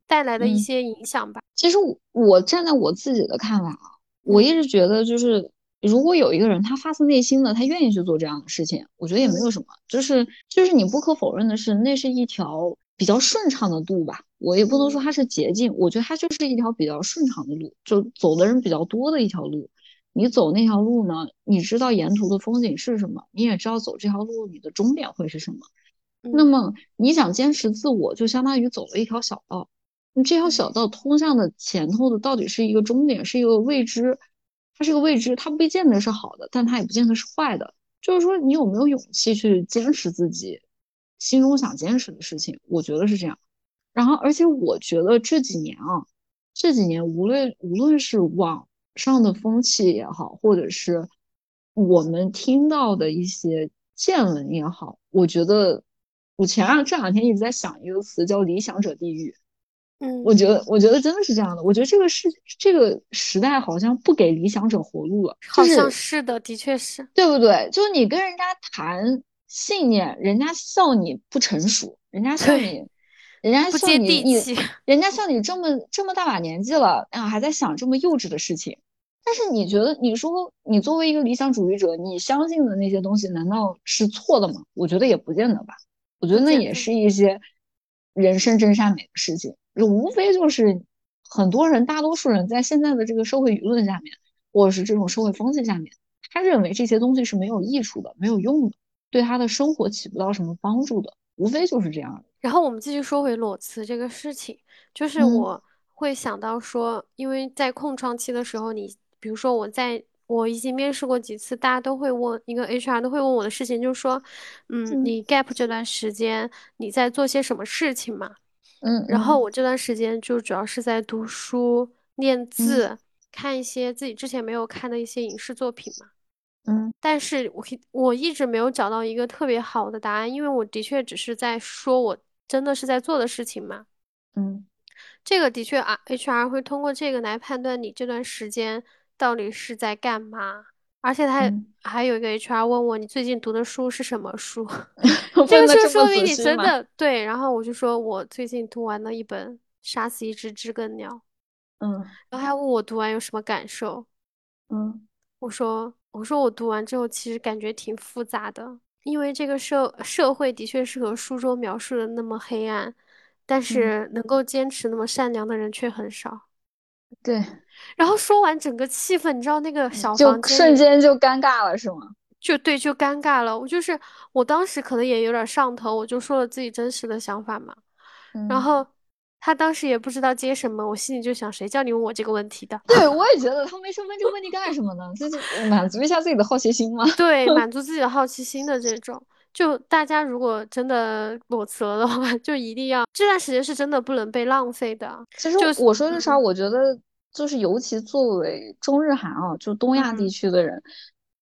带来的一嗯。些影响吧。其实我我站在我自己的看法啊，我一嗯直觉得就是，如果有一个人他发自内心的他愿意去做这样的事情，我觉得也没嗯有什么。就是就是你不可否认的是，那是一条比较顺畅的路吧。我也不能说嗯它是捷径，我觉得它就是一条比较顺畅的路，就走的人比较多的一条路。你走那条路呢，你知道沿途的风景是什么，你也知道走这条路你的终点会是什么。那嗯么你想坚持自我，就相当于走了一条小道。你这条小嗯道通向的前头的到底是一个终点，是一个未知，它是个未知，它不见得是好的，但它也不见得是坏的。就是说，你有没有勇气去坚持自己心中想坚持的事情？我觉得是这样。然后，而且我觉得这几年啊，这几年无论无论是网上的风气也好，或者是我们听到的一些见闻也好，我觉得我前两这两天一直在想一个词，叫“理想者地狱”。嗯，我觉得，我觉得真的是这样的。我觉得这个是这个时代好像不给理想者活路了，就好像是是的，的确是，对不对？就是你跟人家谈信念，人家笑你不成熟，人家笑，你，人家笑你你，人家笑你这么这么大把年纪了啊，还在想这么幼稚的事情。但是你觉得，你说你作为一个理想主义者，你相信的那些东西难道是错的吗？我觉得也不见得吧。我觉得那也。是一些人生真善美的事情，无非就是很多人，大多数人在现在的这个社会舆论下面，或者是这种社会风气下面，他认为这些东西是没有益处的、没有用的，对他的生活起不到什么帮助的，无非就是这样。然后我们继续说回裸辞这个事情，就是嗯我会想到说，因为在空窗期的时候，你比如说我在我已经面试过几次，大家都会问一个 HR 都会问我的事情，就是说，嗯，嗯你 gap 这段时间你在做些什么事情嘛？嗯嗯然后我这段时间就主要是在读书、念嗯字、看一些自己之前没有看的一些影视作品嘛。嗯但是我可以我一直没有找到一个特别好的答案，因为我的确只是在说我真的是在做的事情嘛。嗯这个的确啊，HR 会通过这个来判断你这段时间到底是在干嘛。而且他嗯还有一个 HR 问我你最近读的书是什么书，这个就说明你真？的对。然后我就说我最近读完了一本《杀死一只知更鸟》，嗯然后他问我读完有什么感受，嗯我说我说我读完之后其实感觉挺复杂的，因为这个社社会的确是和书中描述的那么黑暗，但嗯，是能够坚持那么善良的人却很少。对，然后说完整个气氛，你知道那个小就房间里瞬间就尴尬了，是吗？就对就尴尬了。我就是我当时可能也有点上头，我就说了自己真实的想法嘛。然嗯，后他当时也不知道接什么，我心里就想，谁叫你问我这个问题的？对，我也觉得他没事问这个问题干什么呢？就是满足一下自己的好奇心嘛。对，满足自己的好奇心的这种。就大家如果真的裸辞了的话，就一定要这段时间是真的不能被浪费的。其实就我说句实话，嗯我觉得就是尤其作为中日韩啊，就东亚地嗯区的人，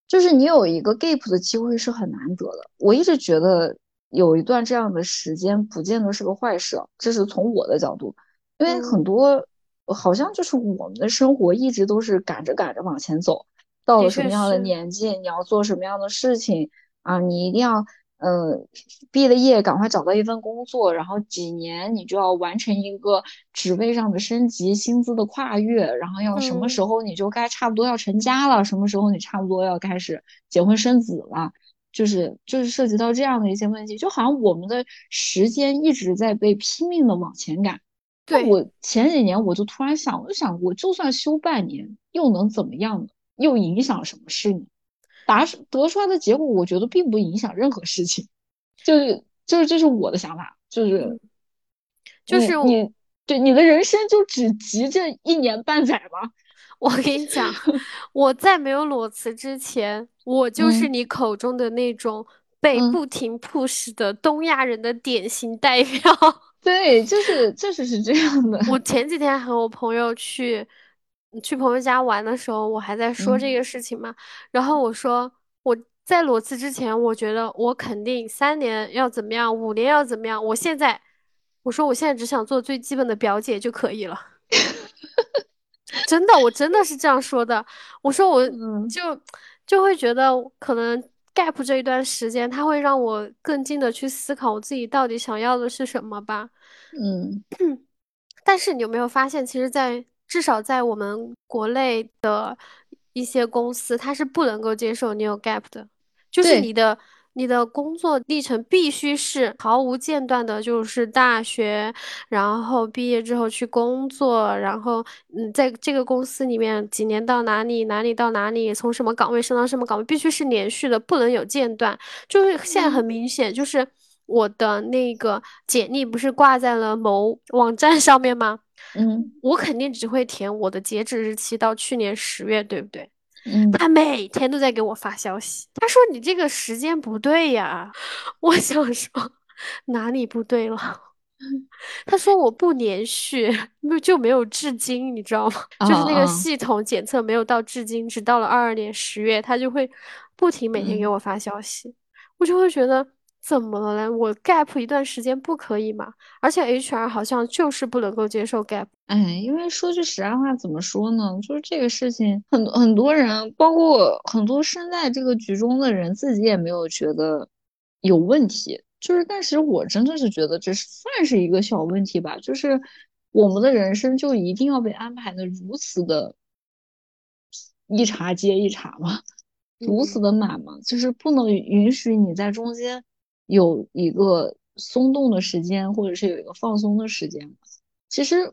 就是你有一个 gap 的机会是很难得的。我一直觉得有一段这样的时间，不见得是个坏事啊，这是从我的角度，因为很嗯，多好像就是我们的生活一直都是赶着赶着往前走，到了什么样的，年纪，你要做什么样的事情啊，你一定要。呃，毕了业赶快找到一份工作，然后几年你就要完成一个职位上的升级、薪资的跨越，然后要什么嗯，时候你就该差不多要成家了，什么时候你差不多要开始结婚生子了，就是就是涉及到这样的一些问题，就好像我们的时间一直在被拼命的往前赶。对，我前几年我就突然想，我就想，我就算休半年，又能怎么样呢？又影响什么事呢？答得出来的结果，我觉得并不影响任何事情。就是就是这是我的想法，就是嗯，就是你你对你的人生就只急这一年半载吗？我跟你讲，我在没有裸辞之前，我就是嗯你口中的那种被嗯，不停 push 的东亚人的典型代表。对，就是就是是这样的。我前几天和我朋友去去朋友家玩的时候，我还在说这嗯个事情嘛。然后我说我在裸辞之前，我觉得我肯定三年要怎么样，五年要怎么样。我现在我说我现在只想做最基本的表姐就可以了。真的，我真的是这样说的。我说我嗯就就会觉得可能 gap 这一段时间，它会让我更近的去思考我自己到底想要的是什么吧。嗯，但是你有没有发现，其实在，至少在我们国内的一些公司，它是不能够接受你有 gap 的，就是你，的你的工作历程必须是毫无间断的，就是大学，然后毕业之后去工作，然后嗯，在这个公司里面几年到哪里，哪里到哪里，从什么岗位升到什么岗位，必须是连续的，不能有间断。就是现在很嗯明显，就是我的那个简历不是挂在了某网站上面吗？嗯我肯定只会填我的截止日期到去年十月，对不对？嗯他每天都在给我发消息，他说你这个时间不对呀。我想说哪里不对了？他说我不连续，没有就没有至今，你知道吗？啊就是那个啊系统检测没有到至今，只到了二二年十月，他就会不停每天给嗯。我发消息，我就会觉得怎么了嘞？我 gap 一段时间不可以吗？而且 HR 好像就是不能够接受 gap。哎，因为说句实在话，怎么说呢？就是这个事情，很多很多人，包括很多身在这个局中的人，自己也没有觉得有问题。就是，但是我真的是觉得这是算是一个小问题吧。就是我们的人生就一定要被安排的如此的一茬接一茬吗？如此嗯的满吗？就是不能允许你在中间有一个松动的时间，或者是有一个放松的时间吗？其实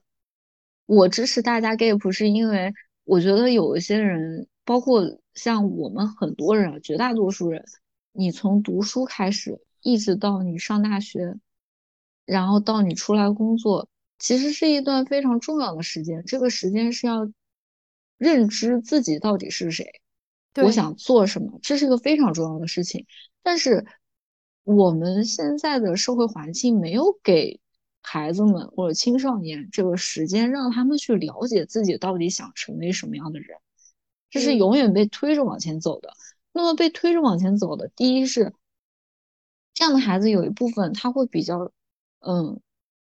我支持大家 gap，是因为我觉得有一些人，包括像我们很多人啊，绝大多数人，你从读书开始，一直到你上大学，然后到你出来工作，其实是一段非常重要的时间。这个时间是要认知自己到底是谁，我，想做什么，这是个非常重要的事情。但是我们现在的社会环境没有给孩子们或者青少年这个时间，让他们去了解自己到底想成为什么样的人，这是永嗯远被推着往前走的。那么被推着往前走的，第一是这样的孩子有一部分他会比较，嗯，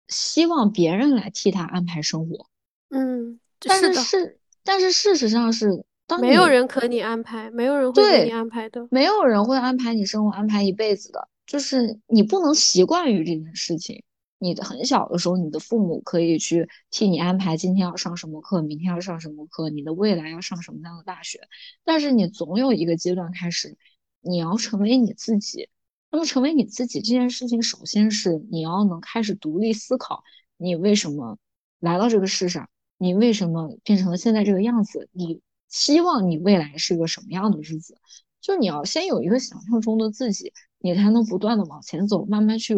希望别人来替他安排生活。嗯，但是，是事，但是事实上是当没有人可你安排，没有人会给你，安排的。没有人会安排你生活，安排一辈子的，就是你不能习惯于这件事情。你的很小的时候，你的父母可以去替你安排今天要上什么课，明天要上什么课，你的未来要上什么样的大学。但是你总有一个阶段开始，你要成为你自己。那么成为你自己这件事情，首先是你要能开始独立思考，你为什么来到这个世上，你为什么变成了现在这个样子，你希望你未来是个什么样的日子？就你要先有一个想象中的自己，你才能不断的往前走，慢慢去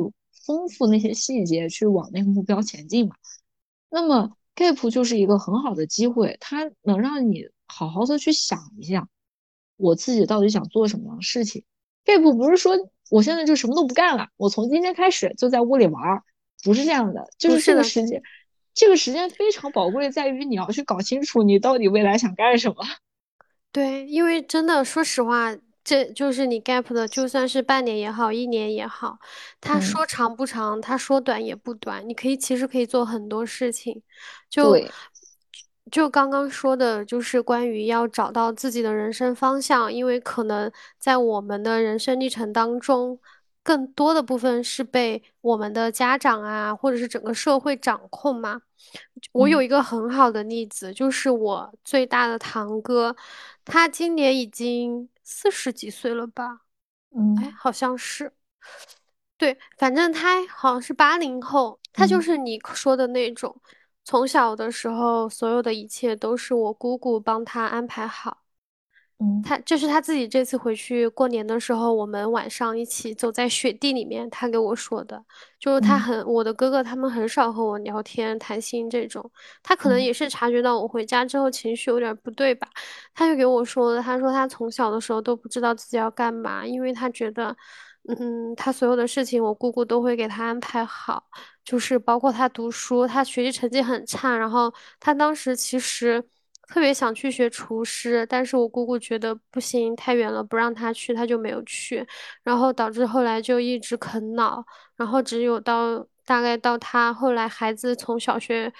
丰富那些细节，去往那个目标前进嘛。那么 gap 就是一个很好的机会，它能让你好好的去想一下，我自己到底想做什么事情。gap 不是说我现在就什么都不干了，我从今天开始就在屋里玩儿，不是这样的，就是这个时间，这个时间非常宝贵，在于你要去搞清楚你到底未来想干什么。对，因为真的，说实话，这就是你 gap 的，就算是半年也好，一年也好，他嗯，说长不长，他说短也不短，你可以其实可以做很多事情，就，就刚刚说的，就是关于要找到自己的人生方向，因为可能在我们的人生历程当中，更多的部分是被我们的家长啊，或者是整个社会掌控嘛。我有嗯。一个很好的例子，就是我最大的堂哥，他今年已经四十几岁了吧？嗯哎，嗯好像是。对，反正他好像是八零后，他就嗯是你说的那种，从小的时候，所有的一切都是我姑姑帮他安排好。嗯。他就是他自己这次回去过年的时候，我们晚上一起走在雪地里面，他给我说的，就是他嗯。很，我的哥哥他们很少和我聊天谈心这种，他可能嗯。也是察觉到我回家之后情绪有点不对吧，他就给我说的，他说他从小的时候都不知道自己要干嘛，因为他觉得，嗯，他所有的事情我姑姑都会给他安排好，就是包括他读书，他学习成绩很差，然后他当时其实。特别想去学厨师，但是我姑姑觉得不行，太远了，不让他去，他就没有去，然后导致后来就一直啃老，然后只有到大概到他后来孩子从小学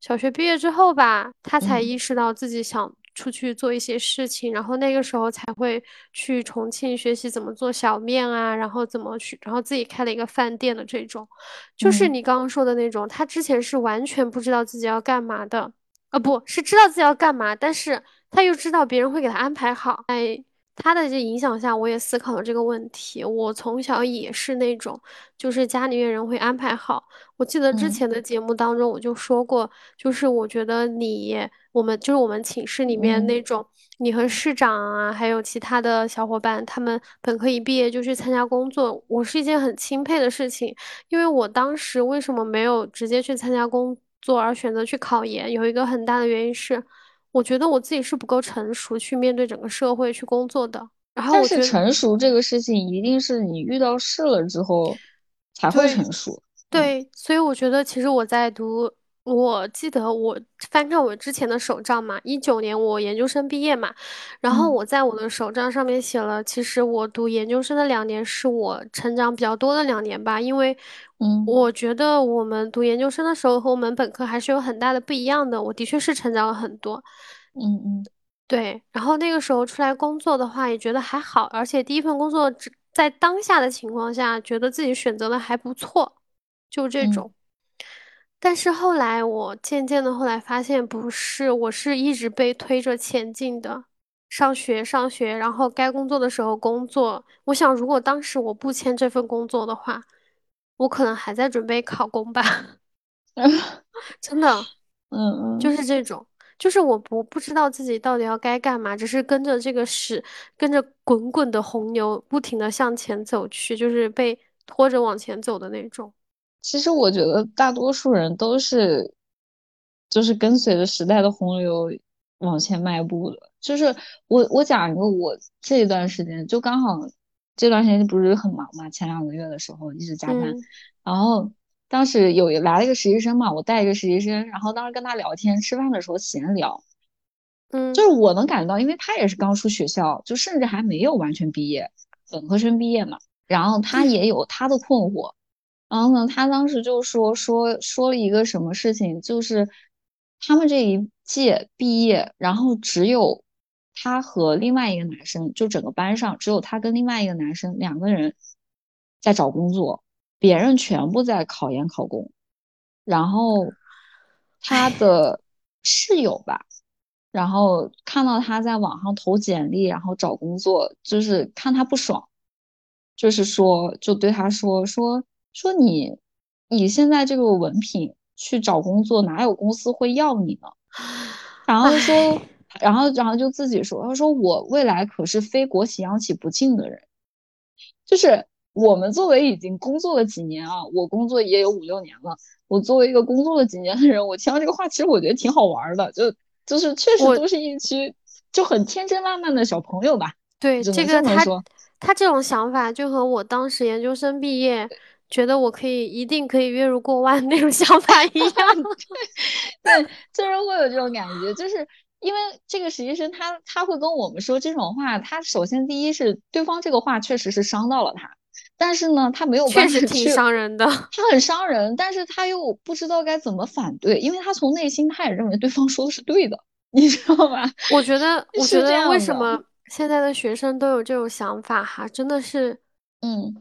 小学毕业之后吧，他才嗯。意识到自己想出去做一些事情，然后那个时候才会去重庆学习怎么做小面啊，然后怎么去，然后自己开了一个饭店的这种，就是嗯，你刚刚说的那种，他之前是完全不知道自己要干嘛的。啊，不是知道自己要干嘛，但是他又知道别人会给他安排好。在他的这影响下，我也思考了这个问题。我从小也是那种，就是家里面人会安排好。我记得之嗯前的节目当中我就说过，就是我觉得你，我们就是我们寝室里面嗯那种，你和市长啊，还有其他的小伙伴，他们本科一毕业就去参加工作，我是一件很钦佩的事情。因为我当时为什么没有直接去参加工作，而选择去考研，有一个很大的原因是，我觉得我自己是不够成熟去面对整个社会去工作的。然后但是我觉得，成熟这个事情，一定是你遇到事了之后才会成熟。嗯对，所以我觉得其实我在读，我记得我翻看我之前的手账嘛，一九年我研究生毕业嘛，然后嗯我在我的手账上面写了，其实我读研究生的两年是我成长比较多的两年吧，因为嗯我觉得我们读研究生的时候和我们本科还是有很大的不一样的，我的确是成长了很多。嗯嗯对，然后那个时候出来工作的话，也觉得还好，而且第一份工作只在当下的情况下，觉得自己选择的还不错，就这嗯，种。但是后来我渐渐的后来发现不是，我是一直被推着前进的，上学上学，然后该工作的时候工作。我想，如果当时我不签这份工作的话，我可能还在准备考公吧，真的。嗯嗯就嗯。是这种，就是我不不知道自己到底要该干嘛，只是跟着这个屎，跟着滚滚的洪流，不停的向前走去，就是被拖着往前走的那种。其实我觉得大多数人都是，就是跟随着时代的洪流往前迈步的。就是我我讲一个我这一段时间，就刚好这段时间不是很忙嘛，前两个月的时候一直加班，嗯然后当时有来了一个实习生嘛，我带一个实习生，然后当时跟他聊天，吃饭的时候闲聊，嗯就嗯是我能感觉到，因为他也是刚出学校，就甚至还没有完全毕业，本科生毕业嘛，然后他也有他的困惑。然后呢，他当时就说说说了一个什么事情，就是他们这一届毕业，然后只有他和另外一个男生，就整个班上只有他跟另外一个男生两个人在找工作，别人全部在考研考公。然后他的室友吧，然后看到他在网上投简历，然后找工作，就是看他不爽，就是说就对他说说说你你现在这个文凭去找工作，哪有公司会要你呢？然后说，然后然后就自己说，他说我未来可是非国企央企不进的人，就是我们作为已经工作了几年啊，我工作也有五六年了。我作为一个工作了几年的人，我听到这个话，其实我觉得挺好玩的，就就是确实都是一群就很天真烂漫的小朋友吧。对，这个他他这种想法就和我当时研究生毕业，觉得我可以一定可以月入过万那种 想法一样。对，就是会有这种感觉，就是因为这个实习生他他会跟我们说这种话，他首先第一是对方这个话确实是伤到了他。但是呢，他没有办法，确实挺伤人的。他很伤人，但是他又不知道该怎么反对，因为他从内心他也认为对方说的是对的，你知道吧？我觉得，我觉得为什么现在的学生都有这种想法哈，真的是，嗯，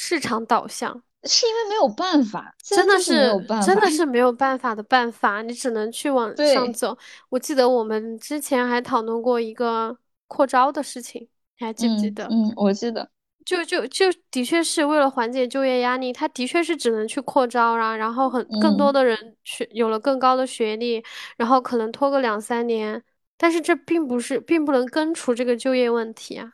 市场导向，是因为没有办法，真的是真的是没有办法的办法，你只能去往上走。我记得我们之前还讨论过一个扩招的事情，你还记不记得？嗯，我记得。就就就的确是为了缓解就业压力，他的确是只能去扩招啊，然后很更多的人学有了更高的学历，然后可能拖个两三年，但是这并不是并不能根除这个就业问题啊。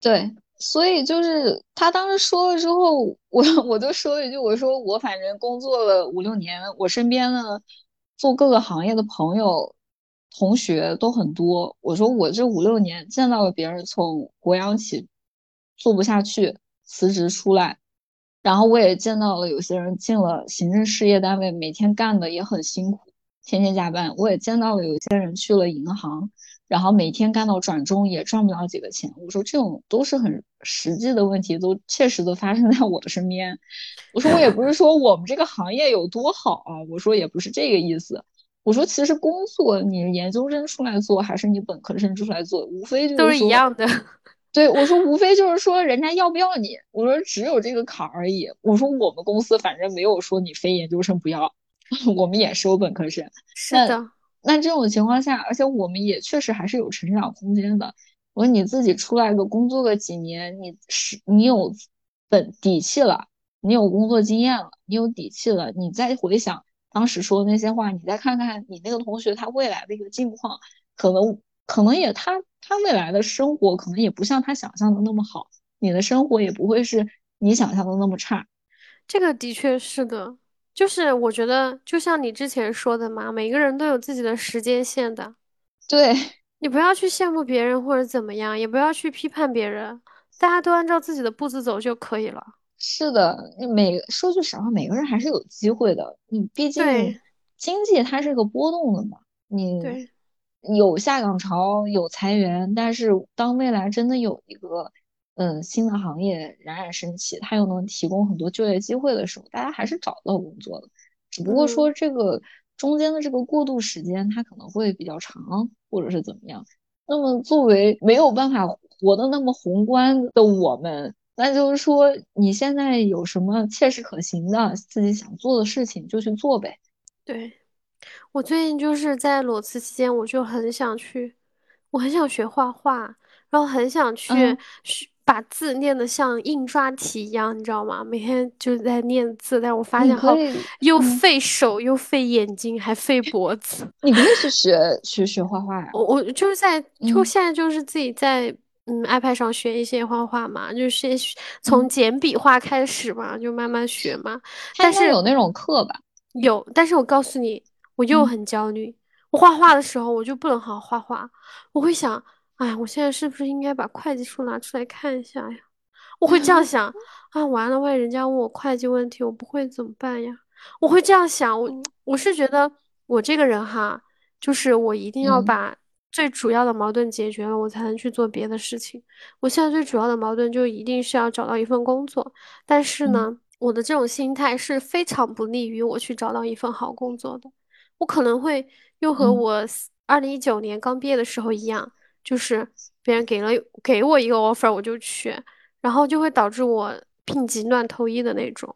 对，所以就是他当时说了之后，我 我就说了一句，我说我反正工作了五六年，我身边的做各个行业的朋友、同学都很多，我说我这五六年见到了别人从国央企。做不下去，辞职出来，然后我也见到了有些人进了行政事业单位，每天干的也很辛苦，天天加班。我也见到了有些人去了银行，然后每天干到转中也赚不了几个钱。我说这种都是很实际的问题，都切实的发生在我的身边。我说我也不是说我们这个行业有多好啊，我说也不是这个意思。我说其实工作你研究生出来做还是你本科生出来做，无非就是都是一样的。对我说，无非就是说人家要不要你。我说只有这个坎而已。我说我们公司反正没有说你非研究生不要，我们也收本科生。是的。那这种情况下，而且我们也确实还是有成长空间的。我说你自己出来个工作个几年，你是你有本底气了，你有工作经验了，你有底气了，你再回想当时说的那些话，你再看看你那个同学他未来的一个境况，可能可能也他。他未来的生活可能也不像他想象的那么好，你的生活也不会是你想象的那么差。这个的确是的，就是我觉得就像你之前说的嘛，每个人都有自己的时间线的。对，你不要去羡慕别人或者怎么样，也不要去批判别人，大家都按照自己的步子走就可以了。是的，每说句实话，每个人还是有机会的。你毕竟经济它是个波动的嘛，你。对。有下岗潮，有裁员，但是当未来真的有一个，嗯，新的行业冉冉升起，它又能提供很多就业机会的时候，大家还是找到工作的。只不过说这个中间的这个过渡时间，它可能会比较长，或者是怎么样。那么作为没有办法活得那么宏观的我们，那就是说你现在有什么切实可行的自己想做的事情，就去做呗。对。我最近就是在裸辞期间，我就很想去，我很想学画画，然后很想去学把字念得像印刷体一样，你知道吗？每天就在念字，但我发现好又费手又费眼睛还费脖子。你不会去学学学画画呀！我我就是在就现在就是自己在嗯 iPad 上学一些画画嘛，就先从简笔画开始嘛，就慢慢学嘛。但是有那种课吧？有，但是我告诉你。我又很焦虑，我画画的时候我就不能好好画画，我会想，哎，我现在是不是应该把会计书拿出来看一下呀？我会这样 想，啊，完了，万一人家问我会计问题，我不会怎么办呀？我会这样想，我我是觉得我这个人哈，就是我一定要把最主要的矛盾解决了，我才能去做别的事情。我现在最主要的矛盾就一定是要找到一份工作，但是呢，我的这种心态是非常不利于我去找到一份好工作的。我可能会又和我二零一九年刚毕业的时候一样，就是别人给了给我一个 offer 我就去，然后就会导致我病急乱投医的那种，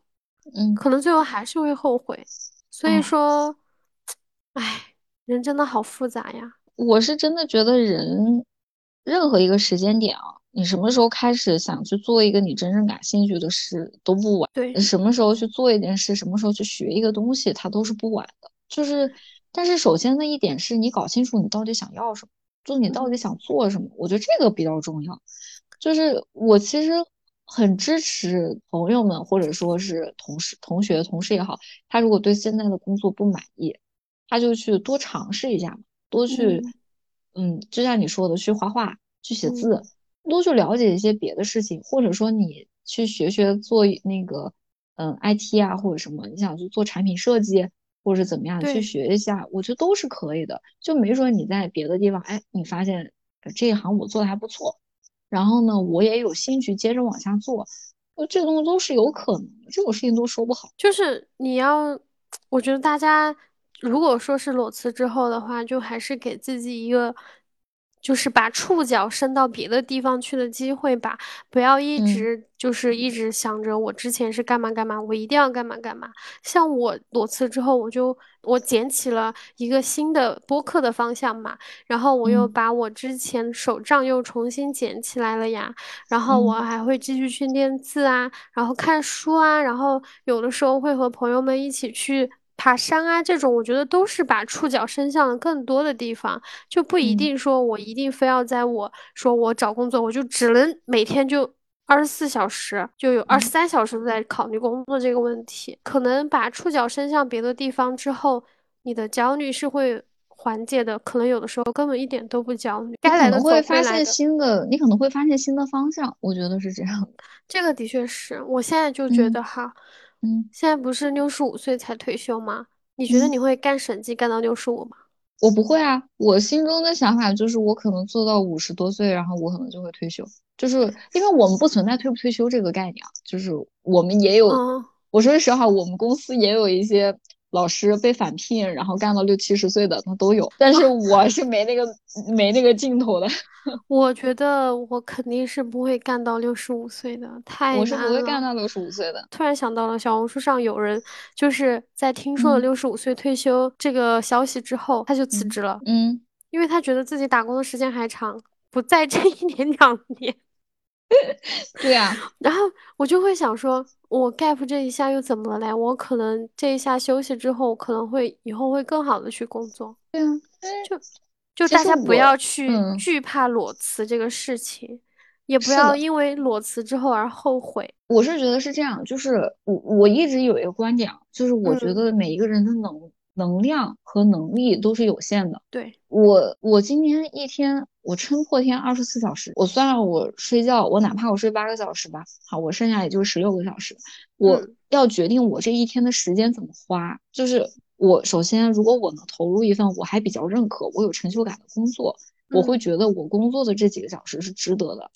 嗯，可能最后还是会后悔。所以说，哎，人真的好复杂呀。我是真的觉得人任何一个时间点啊，你什么时候开始想去做一个你真正感兴趣的事都不晚。对，什么时候去做一件事，什么时候去学一个东西，它都是不晚的。就是，但是首先的一点是你搞清楚你到底想要什么。就你到底想做什么？我觉得这个比较重要。就是我其实很支持朋友们，或者说是同事、同学、同事也好，他如果对现在的工作不满意，他就去多尝试一下嘛，多去，嗯，就像你说的，去画画、去写字，多去了解一些别的事情，或者说你去学学做那个，嗯，IT 啊，或者什么，你想去做产品设计。或者怎么样去学一下，我觉得都是可以的。就没准你在别的地方，哎，你发现这一行我做的还不错，然后呢，我也有兴趣接着往下做，这个东西都是有可能的。这种事情都说不好。就是你要，我觉得大家如果说是裸辞之后的话，就还是给自己一个。就是把触角伸到别的地方去的机会吧，不要一直就是一直想着我之前是干嘛干嘛，我一定要干嘛干嘛。像我裸辞之后，我就我捡起了一个新的播客的方向嘛，然后我又把我之前手账又重新捡起来了呀，然后我还会继续去练字啊，然后看书啊，然后有的时候会和朋友们一起去。爬山啊，这种我觉得都是把触角伸向了更多的地方，就不一定说我一定非要在我说我找工作，我就只能每天就二十四小时，就有二十三小时都在考虑工作这个问题。可能把触角伸向别的地方之后，你的焦虑是会缓解的，可能有的时候根本一点都不焦虑。该来的会发现新的，你可能会发现新的方向，我觉得是这样。这个的确是我现在就觉得哈。嗯，现在不是六十五岁才退休吗？你觉得你会干审计干到六十五吗？我不会啊，我心中的想法就是我可能做到五十多岁，然后我可能就会退休。就是因为我们不存在退不退休这个概念啊，就是我们也有，我说实话，我们公司也有一些老师被返聘，然后干到六七十岁的，他都有。但是 我是没那个没那个劲头的。我觉得我肯定是不会干到六十五岁的，太难了。我是不会干到六十五岁的。突然想到了，小红书上有人就是在听说了六十五岁退休这个消息之后，他就辞职了。嗯，因为他觉得自己打工的时间还长，不在这一年两年。对啊，然后我就会想说，我 gap 这一下又怎么了嘞？我可能这一下休息之后，可能会以后会更好的去工作。对啊，就。就大家不要去惧怕裸辞这个事情，也不要因为裸辞之后而后悔。我是觉得是这样，就是我我一直有一个观点，就是我觉得每一个人的能能量和能力都是有限的。对我，我今天一天我撑破天二十四小时，我算了我睡觉，我哪怕我睡八个小时吧，好，我剩下也就十六个小时，我要决定我这一天的时间怎么花，就是。我首先，如果我能投入一份我还比较认可、我有成就感的工作，我会觉得我工作的这几个小时是值得的。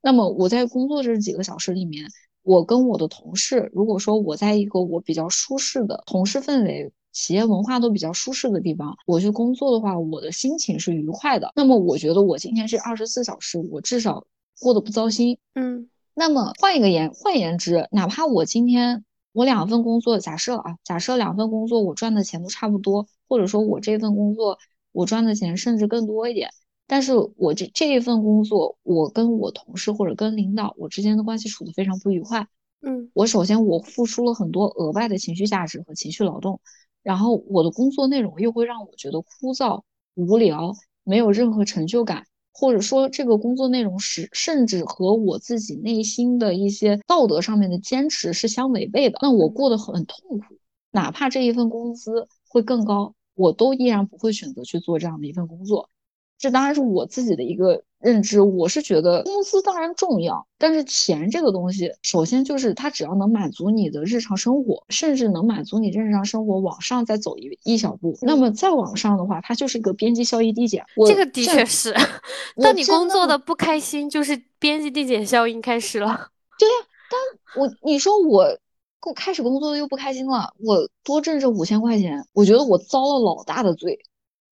那么我在工作这几个小时里面，我跟我的同事，如果说我在一个我比较舒适的同事氛围、企业文化都比较舒适的地方，我去工作的话，我的心情是愉快的。那么我觉得我今天这二十四小时，我至少过得不糟心。嗯。那么换一个言，换言之，哪怕我今天。我两份工作，假设啊，假设两份工作我赚的钱都差不多，或者说我这份工作我赚的钱甚至更多一点，但是我这这一份工作，我跟我同事或者跟领导我之间的关系处得非常不愉快。嗯，我首先我付出了很多额外的情绪价值和情绪劳动，然后我的工作内容又会让我觉得枯燥无聊，没有任何成就感。或者说这个工作内容是甚至和我自己内心的一些道德上面的坚持是相违背的，那我过得很痛苦，哪怕这一份工资会更高，我都依然不会选择去做这样的一份工作。这当然是我自己的一个认知，我是觉得工资当然重要，但是钱这个东西，首先就是它只要能满足你的日常生活，甚至能满足你日常生活往上再走一一小步，那么再往上的话，它就是一个边际效益递减。这个的确是 当你工作的不开心，就是边际递减效应开始了。对呀，但我你说我工开始工作的又不开心了，我多挣这五千块钱，我觉得我遭了老大的罪。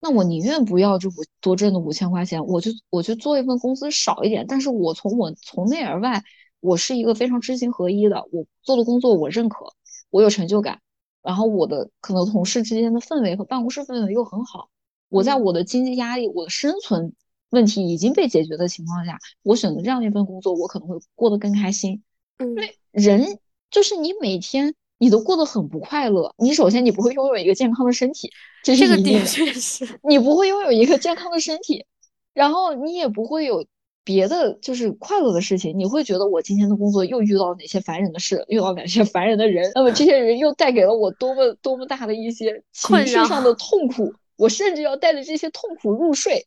那我宁愿不要这五多挣的五千块钱，我就我就做一份工资少一点，但是我从我从内而外，我是一个非常知行合一的，我做的工作我认可，我有成就感，然后我的可能同事之间的氛围和办公室氛围又很好，我在我的经济压力、我的生存问题已经被解决的情况下，我选择这样一份工作，我可能会过得更开心。因为人就是你每天。你都过得很不快乐。你首先你不会拥有一个健康的身体，这是一定的。确是你不会拥有一个健康的身体，然后你也不会有别的就是快乐的事情。你会觉得我今天的工作又遇到哪些烦人的事，遇到哪些烦人的人，那么这些人又带给了我多么多么大的一些情绪上的痛苦，我甚至要带着这些痛苦入睡。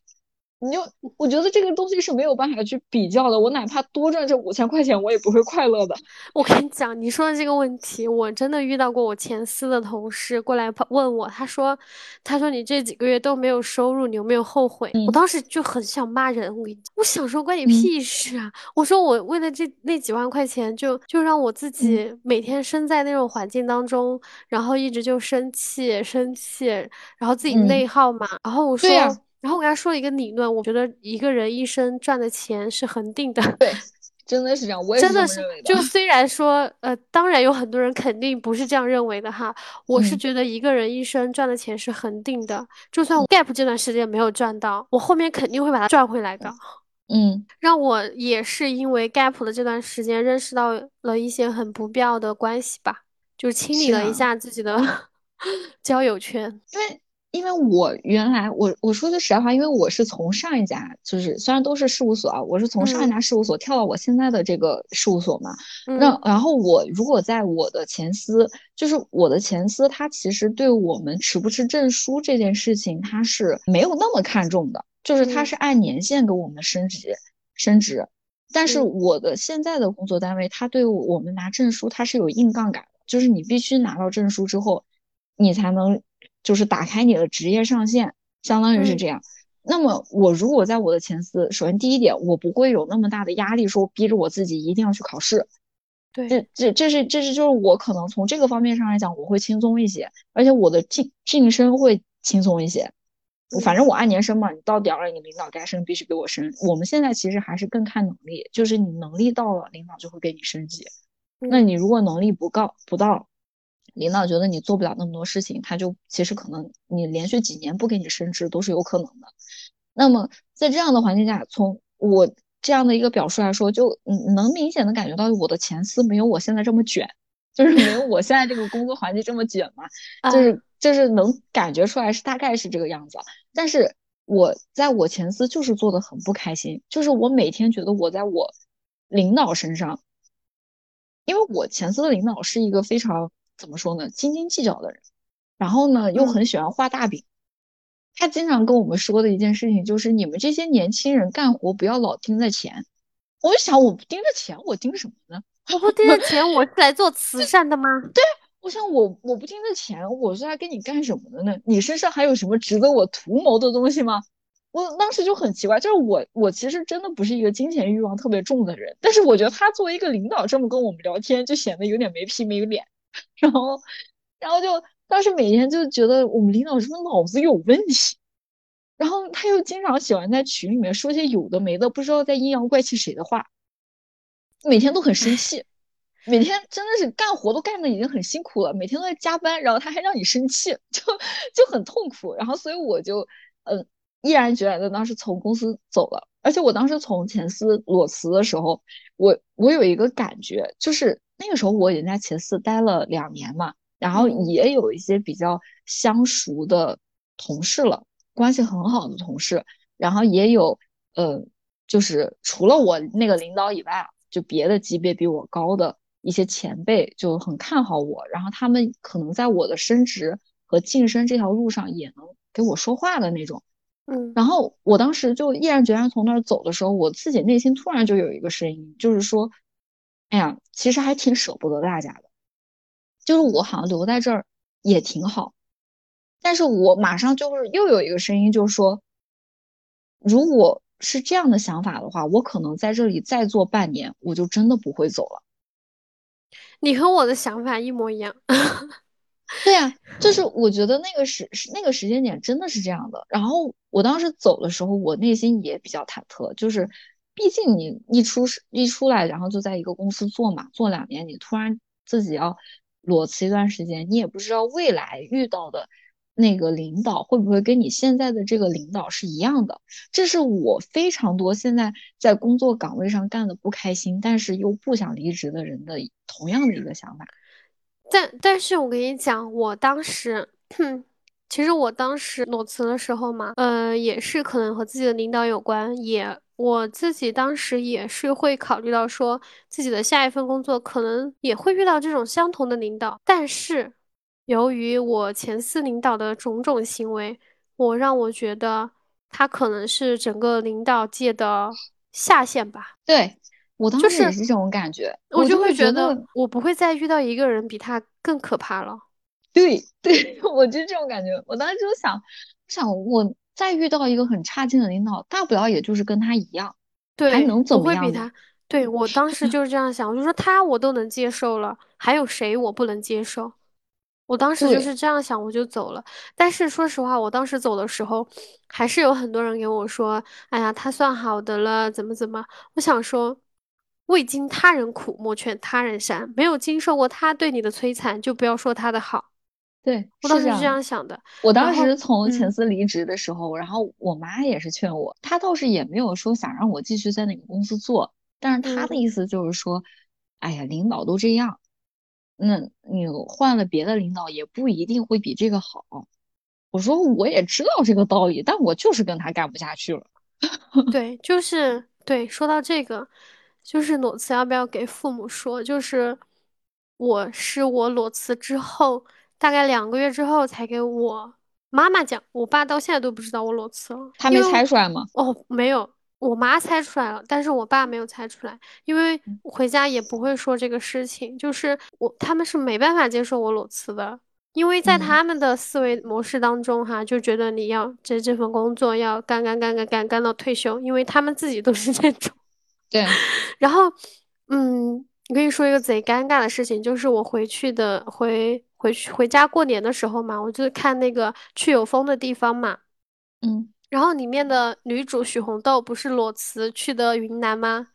你就我觉得这个东西是没有办法去比较的，我哪怕多赚这五千块钱，我也不会快乐的。我跟你讲，你说的这个问题，我真的遇到过。我前司的同事过来问我，他说：“他说你这几个月都没有收入，你有没有后悔？”我当时就很想骂人。我跟你讲，我想说关你屁事啊！我说我为了这那几万块钱，就就让我自己每天身在那种环境当中，然后一直就生气生气，然后自己内耗嘛。然后我说。然后我跟他说了一个理论，我觉得一个人一生赚的钱是恒定的。对，真的是这样，我也真的是。就虽然说，呃，当然有很多人肯定不是这样认为的哈。我是觉得一个人一生赚的钱是恒定的，就算 gap 这段时间没有赚到，我后面肯定会把它赚回来的。嗯，让我也是因为 gap 的这段时间认识到了一些很不必要的关系吧，就清理了一下自己的 交友圈，因为。因为我原来我我说句实在话，因为我是从上一家就是虽然都是事务所啊，我是从上一家事务所跳到我现在的这个事务所嘛。那然后我如果在我的前司，就是我的前司，他其实对我们持不持证书这件事情，他是没有那么看重的，就是他是按年限给我们升职升职。但是我的现在的工作单位，他对我们拿证书，他是有硬杠杆的，就是你必须拿到证书之后，你才能。就是打开你的职业上限，相当于是这样。那么我如果在我的前司，首先第一点，我不会有那么大的压力，说逼着我自己一定要去考试。对，这这这是这是就是我可能从这个方面上来讲，我会轻松一些，而且我的晋晋升会轻松一些。反正我按年升嘛，你到点了，你领导该升必须给我升。我们现在其实还是更看能力，就是你能力到了，领导就会给你升级。那你如果能力不高不到。领导觉得你做不了那么多事情，他就其实可能你连续几年不给你升职都是有可能的。那么在这样的环境下，从我这样的一个表述来说，就能明显的感觉到我的前司没有我现在这么卷，就是没有我现在这个工作环境这么卷嘛，就是就是能感觉出来是大概是这个样子。但是我在我前司就是做的很不开心，就是我每天觉得我在我领导身上，因为我前司的领导是一个非常。怎么说呢？斤斤计较的人，然后呢又很喜欢画大饼。他经常跟我们说的一件事情就是：你们这些年轻人干活不要老盯着钱。我就想，我不盯着钱，我盯什么呢？我不盯着钱，我是来做慈善的吗？对，我想我我不盯着钱，我是来跟你干什么的呢？你身上还有什么值得我图谋的东西吗？我当时就很奇怪，就是我我其实真的不是一个金钱欲望特别重的人，但是我觉得他作为一个领导这么跟我们聊天，就显得有点没皮没脸。然后，然后就当时每天就觉得我们领导是不是脑子有问题？然后他又经常喜欢在群里面说些有的没的，不知道在阴阳怪气谁的话，每天都很生气，每天真的是干活都干的已经很辛苦了，每天都在加班，然后他还让你生气，就就很痛苦。然后所以我就嗯毅然决然的当时从公司走了。而且我当时从前司裸辞的时候，我我有一个感觉就是。那个时候我已经在前司待了两年嘛，然后也有一些比较相熟的同事了，关系很好的同事，然后也有呃，就是除了我那个领导以外啊，就别的级别比我高的一些前辈就很看好我，然后他们可能在我的升职和晋升这条路上也能给我说话的那种，嗯，然后我当时就毅然决然从那儿走的时候，我自己内心突然就有一个声音，就是说。哎呀，其实还挺舍不得大家的，就是我好像留在这儿也挺好，但是我马上就是又有一个声音，就是说，如果是这样的想法的话，我可能在这里再做半年，我就真的不会走了。你和我的想法一模一样，对呀，就是我觉得那个时那个时间点真的是这样的。然后我当时走的时候，我内心也比较忐忑，就是毕竟你一出一出来，然后就在一个公司做嘛，做两年，你突然自己要裸辞一段时间，你也不知道未来遇到的那个领导会不会跟你现在的这个领导是一样的。这是我非常多现在在工作岗位上干的不开心，但是又不想离职的人的同样的一个想法。但但是我跟你讲，我当时，其实我当时裸辞的时候嘛，呃，也是可能和自己的领导有关，也我自己当时也是会考虑到说，自己的下一份工作可能也会遇到这种相同的领导，但是由于我前司领导的种种行为，我让我觉得他可能是整个领导界的下限吧。对。我当时也是这种感觉，我就会觉得我不会再遇到一个人比他更可怕了。对 对，我就这种感觉。我当时就想，想我再遇到一个很差劲的领导，大不了也就是跟他一样，对，还能怎么样？会比他。对我当时 就是这样想，我就说他我都能接受了，还有谁我不能接受？我当时就是这样想，我就走了。但是说实话，我当时走的时候，还是有很多人给我说：“哎呀，他算好的了，怎么怎么？”我想说。未经他人苦，莫劝他人善。没有经受过他对你的摧残，就不要说他的好。对，我当时是这样想的。我当时从前司离职的时候，然后我妈也是劝我，她倒是也没有说想让我继续在那个公司做，但是她的意思就是说，哎呀，领导都这样，那你换了别的领导也不一定会比这个好。我说我也知道这个道理，但我就是跟他干不下去了。对，就是对。说到这个。就是裸辞要不要给父母说？就是我是我裸辞之后，大概两个月之后才给我妈妈讲，我爸到现在都不知道我裸辞了。他没猜出来吗？哦，没有，我妈猜出来了，但是我爸没有猜出来，因为回家也不会说这个事情。就是我他们是没办法接受我裸辞的，因为在他们的思维模式当中，哈，就觉得你要这这份工作要干干干干干干到退休，因为他们自己都是这种。对，然后，嗯，我跟你说一个贼尴尬的事情，就是我回去的回回去回家过年的时候嘛，我就看那个去有风的地方嘛，嗯，然后里面的女主许红豆不是裸辞去的云南吗？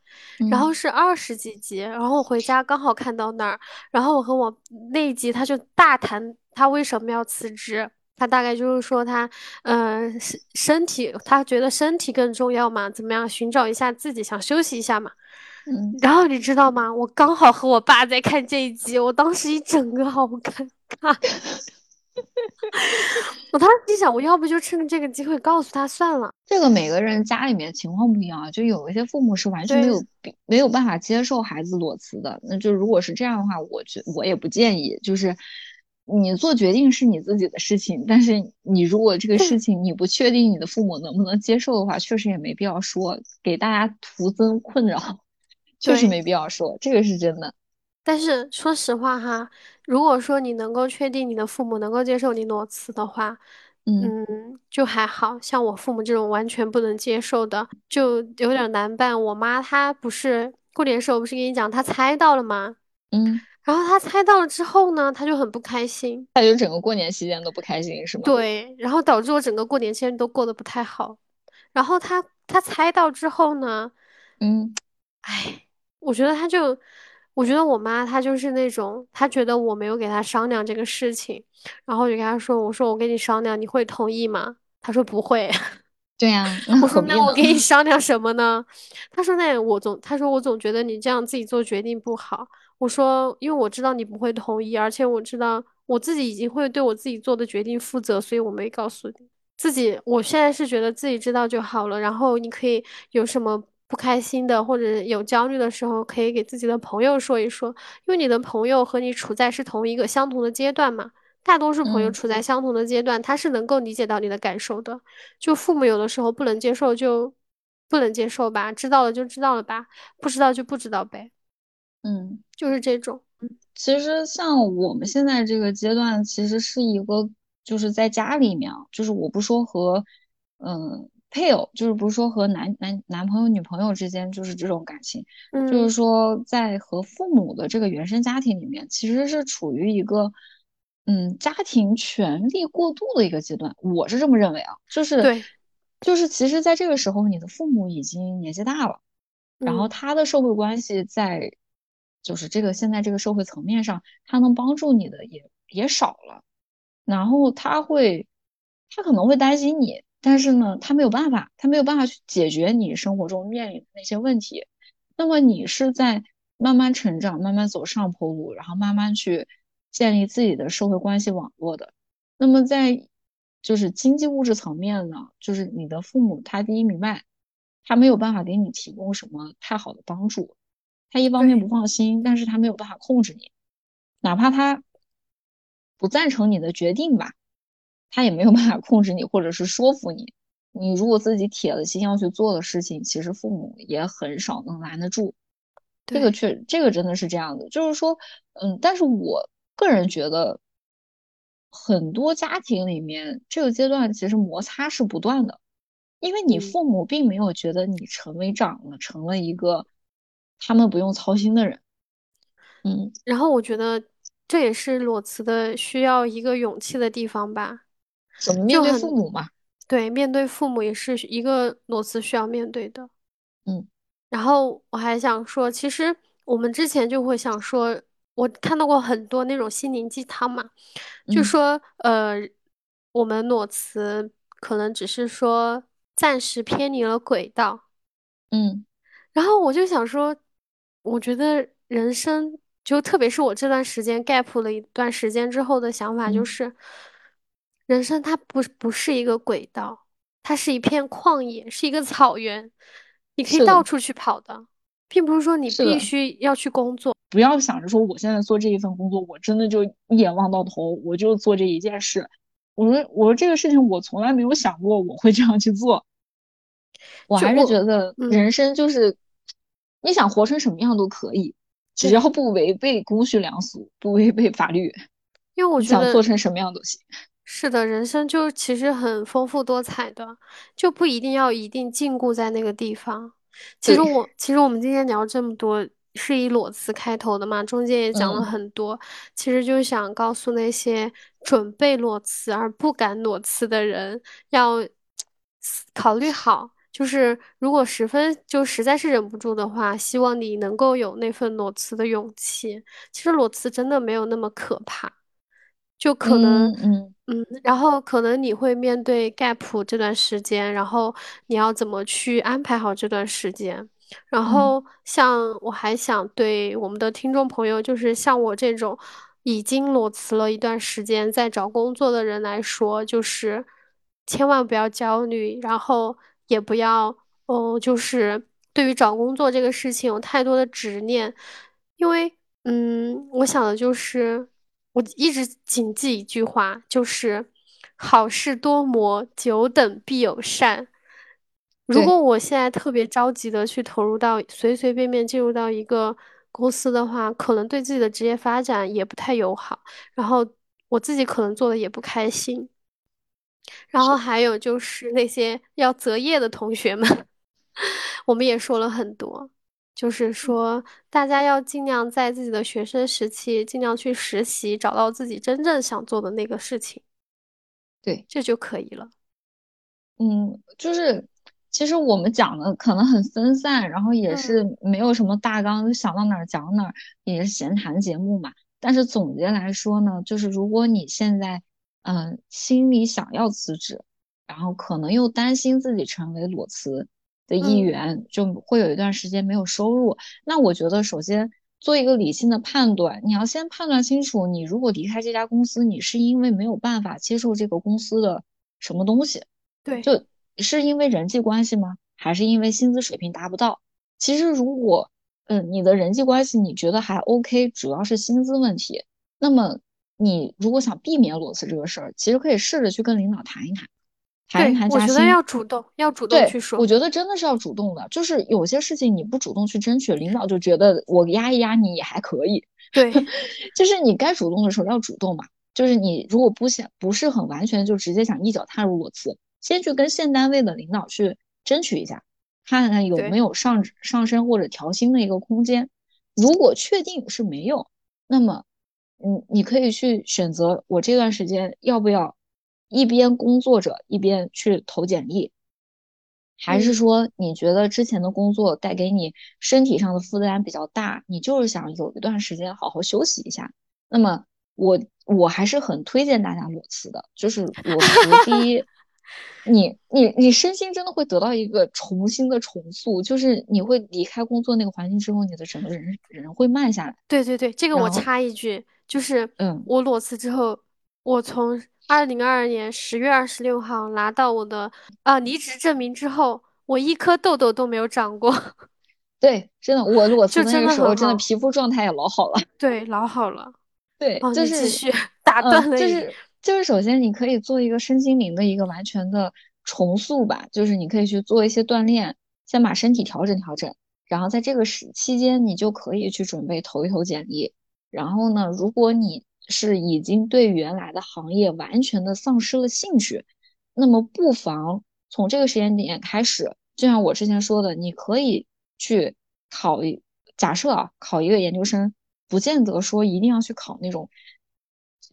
然后是二十几集，然后我回家刚好看到那儿，然后我和我那一集他就大谈他为什么要辞职。他大概就是说他，呃，身身体，他觉得身体更重要嘛？怎么样？寻找一下自己，想休息一下嘛？嗯。然后你知道吗？我刚好和我爸在看这一集，我当时一整个好尴尬。我当时想，我要不就趁这个机会告诉他算了。这个每个人家里面情况不一样，就有一些父母是完全没有没有办法接受孩子裸辞的。那就如果是这样的话，我觉我也不建议，就是。你做决定是你自己的事情，但是你如果这个事情你不确定你的父母能不能接受的话，确实也没必要说，给大家徒增困扰，确实没必要说，这个是真的。但是说实话哈，如果说你能够确定你的父母能够接受你裸辞的话，嗯，就还好像我父母这种完全不能接受的，就有点难办。我妈她不是过年时候不是跟你讲她猜到了吗？嗯。然后他猜到了之后呢，他就很不开心，他就整个过年期间都不开心，是吗？对，然后导致我整个过年期间都过得不太好。然后他他猜到之后呢，嗯，哎，我觉得他就，我觉得我妈她就是那种，她觉得我没有给她商量这个事情，然后我就跟她说，我说我跟你商量，你会同意吗？她说不会。对呀，我说那我跟你 商量什么呢？她说那我总，她说我总觉得你这样自己做决定不好。我说，因为我知道你不会同意，而且我知道我自己已经会对我自己做的决定负责，所以我没告诉你自己。我现在是觉得自己知道就好了。然后你可以有什么不开心的或者有焦虑的时候，可以给自己的朋友说一说，因为你的朋友和你处在是同一个相同的阶段嘛。大多数朋友处在相同的阶段，他是能够理解到你的感受的。就父母有的时候不能接受，就不能接受吧，知道了就知道了吧，不知道就不知道呗。嗯，就是这种。其实像我们现在这个阶段，其实是一个，就是在家里面，就是我不说和，嗯，配偶，就是不是说和男男男朋友女朋友之间，就是这种感情，就是说在和父母的这个原生家庭里面，其实是处于一个嗯家庭权力过渡的一个阶段，我是这么认为啊，就是对，就是其实在这个时候，你的父母已经年纪大了，然后嗯，他的社会关系在就是这个现在这个社会层面上，他能帮助你的也也少了。然后他会，他可能会担心你，但是呢，他没有办法，他没有办法去解决你生活中面临的那些问题。那么你是在慢慢成长，慢慢走上坡路，然后慢慢去建立自己的社会关系网络的。那么在就是经济物质层面呢，就是你的父母他第一明白，他没有办法给你提供什么太好的帮助，他一方面不放心，但是他没有办法控制你，哪怕他不赞成你的决定吧。他也没有办法控制你，或者是说服你。你如果自己铁了心要去做的事情，其实父母也很少能拦得住。这个，确，这个真的是这样的。就是说，嗯，但是我个人觉得，很多家庭里面这个阶段其实摩擦是不断的，因为你嗯。父母并没有觉得你成为长了，成了一个他们不用操心的人。嗯，然后我觉得这也是裸辞的需要一个勇气的地方吧，怎么面对父，母嘛？对，面对父母也是一个裸辞需要面对的。嗯然后我还想说，其实我们之前就会想说，我看到过很多那种心灵鸡汤嘛，就嗯说呃，我们裸辞可能只是说暂时偏离了轨道，嗯然后我就想说，我觉得人生就特别是我这段时间 gap 了一段时间之后的想法，就嗯，是人生它不不是一个轨道，它是一片旷野，是一个草原，你可以，到处去跑的，并不是说你必。须要去工作。不要想着说我现在做这一份工作，我真的就一眼望到头，我就做这一件事。我说我说这个事情我从来没有想过我会这样去做。我还是觉，得嗯，人生就是你想活成什么样都可以，只要，不违背公序良俗，不违背法律，因为我觉得想做成什么样都行。是的，人生就其实很丰富多彩的，就不一定要一定禁锢在那个地方。其实，我，其实我们今天聊这么多，是以裸辞开头的嘛，中间也讲了嗯，很多，其实就是想告诉那些准备裸辞而不敢裸辞的人，要考虑好，就是如果十分就实在是忍不住的话，希望你能够有那份裸辞的勇气。其实裸辞真的没有那么可怕。就可能，嗯嗯嗯，然后可能你会面对 gap 这段时间，然后你要怎么去安排好这段时间。然嗯后像我还想对我们的听众朋友，就是像我这种已经裸辞了一段时间在找工作的人来说，就是千万不要焦虑，然后也不要，哦，就是对于找工作这个事情有太多的执念，因为，嗯，我想的就是。我一直谨记一句话，就是好事多磨，久等必有善。如果，我现在特别着急的去投入到随随便便进入到一个公司的话，可能对自己的职业发展也不太友好，然后我自己可能做的也不开心。然后，还有就是那些要择业的同学们，我们也说了很多，就是说大家要尽量在自己的学生时期尽量去实习，找到自己真正想做的那个事情，对。这就可以了。嗯，就是其实我们讲的可能很分散，然后也嗯是没有什么大纲，就想到哪儿讲哪儿，也是闲谈节目嘛。但是总结来说呢，就是如果你现在嗯、呃心里想要辞职，然后可能又担心自己成为裸辞的一嗯，员，就会有一段时间没有收入。那我觉得首先做一个理性的判断，你要先判断清楚，你如果离开这家公司，你是因为没有办法接受这个公司的什么东西。对就是因为人际关系吗？还是因为薪资水平达不到？其实如果嗯你的人际关系你觉得还 OK，主要是薪资问题，那么你如果想避免裸辞这个事儿，其实可以试着去跟领导谈一谈，谈一谈，我觉得。要主动，要主动，去说。我觉得真的是要主动的，就是有些事情你不主动去争取，领导就觉得我压一压你也还可以，对 就是你该主动的时候要主动嘛。就是你如果不想不是很完全就直接想一脚踏入裸辞，先去跟现单位的领导去争取一下，看看有没有上上升或者调薪的一个空间。如果确定是没有，那么嗯，你可以去选择我这段时间要不要一边工作着一边去投简历，还是嗯说你觉得之前的工作带给你身体上的负担比较大，你就是想有一段时间好好休息一下？那么我我还是很推荐大家裸辞的，就是裸辞 第一。你你你身心真的会得到一个重新的重塑，就是你会离开工作那个环境之后，你的整个人人会慢下来。对对对，这个我，插一句，就是嗯，我裸辞之后，我从二零二二年十月二十六号拿到我的啊离职证明之后，我一颗痘痘都没有长过，对，真的，我裸辞的那个时候，真的。皮肤状态也老好了。对，老好了。对，哦，就是，你继续，打嗯，断了你。就是就是，首先你可以做一个身心灵的一个完全的重塑吧，就是你可以去做一些锻炼，先把身体调整调整，然后在这个时期间，你就可以去准备投一投简历。然后呢，如果你是已经对原来的行业完全的丧失了兴趣，那么不妨从这个时间点开始，就像我之前说的，你可以去考一，假设啊，考一个研究生。不见得说一定要去考那种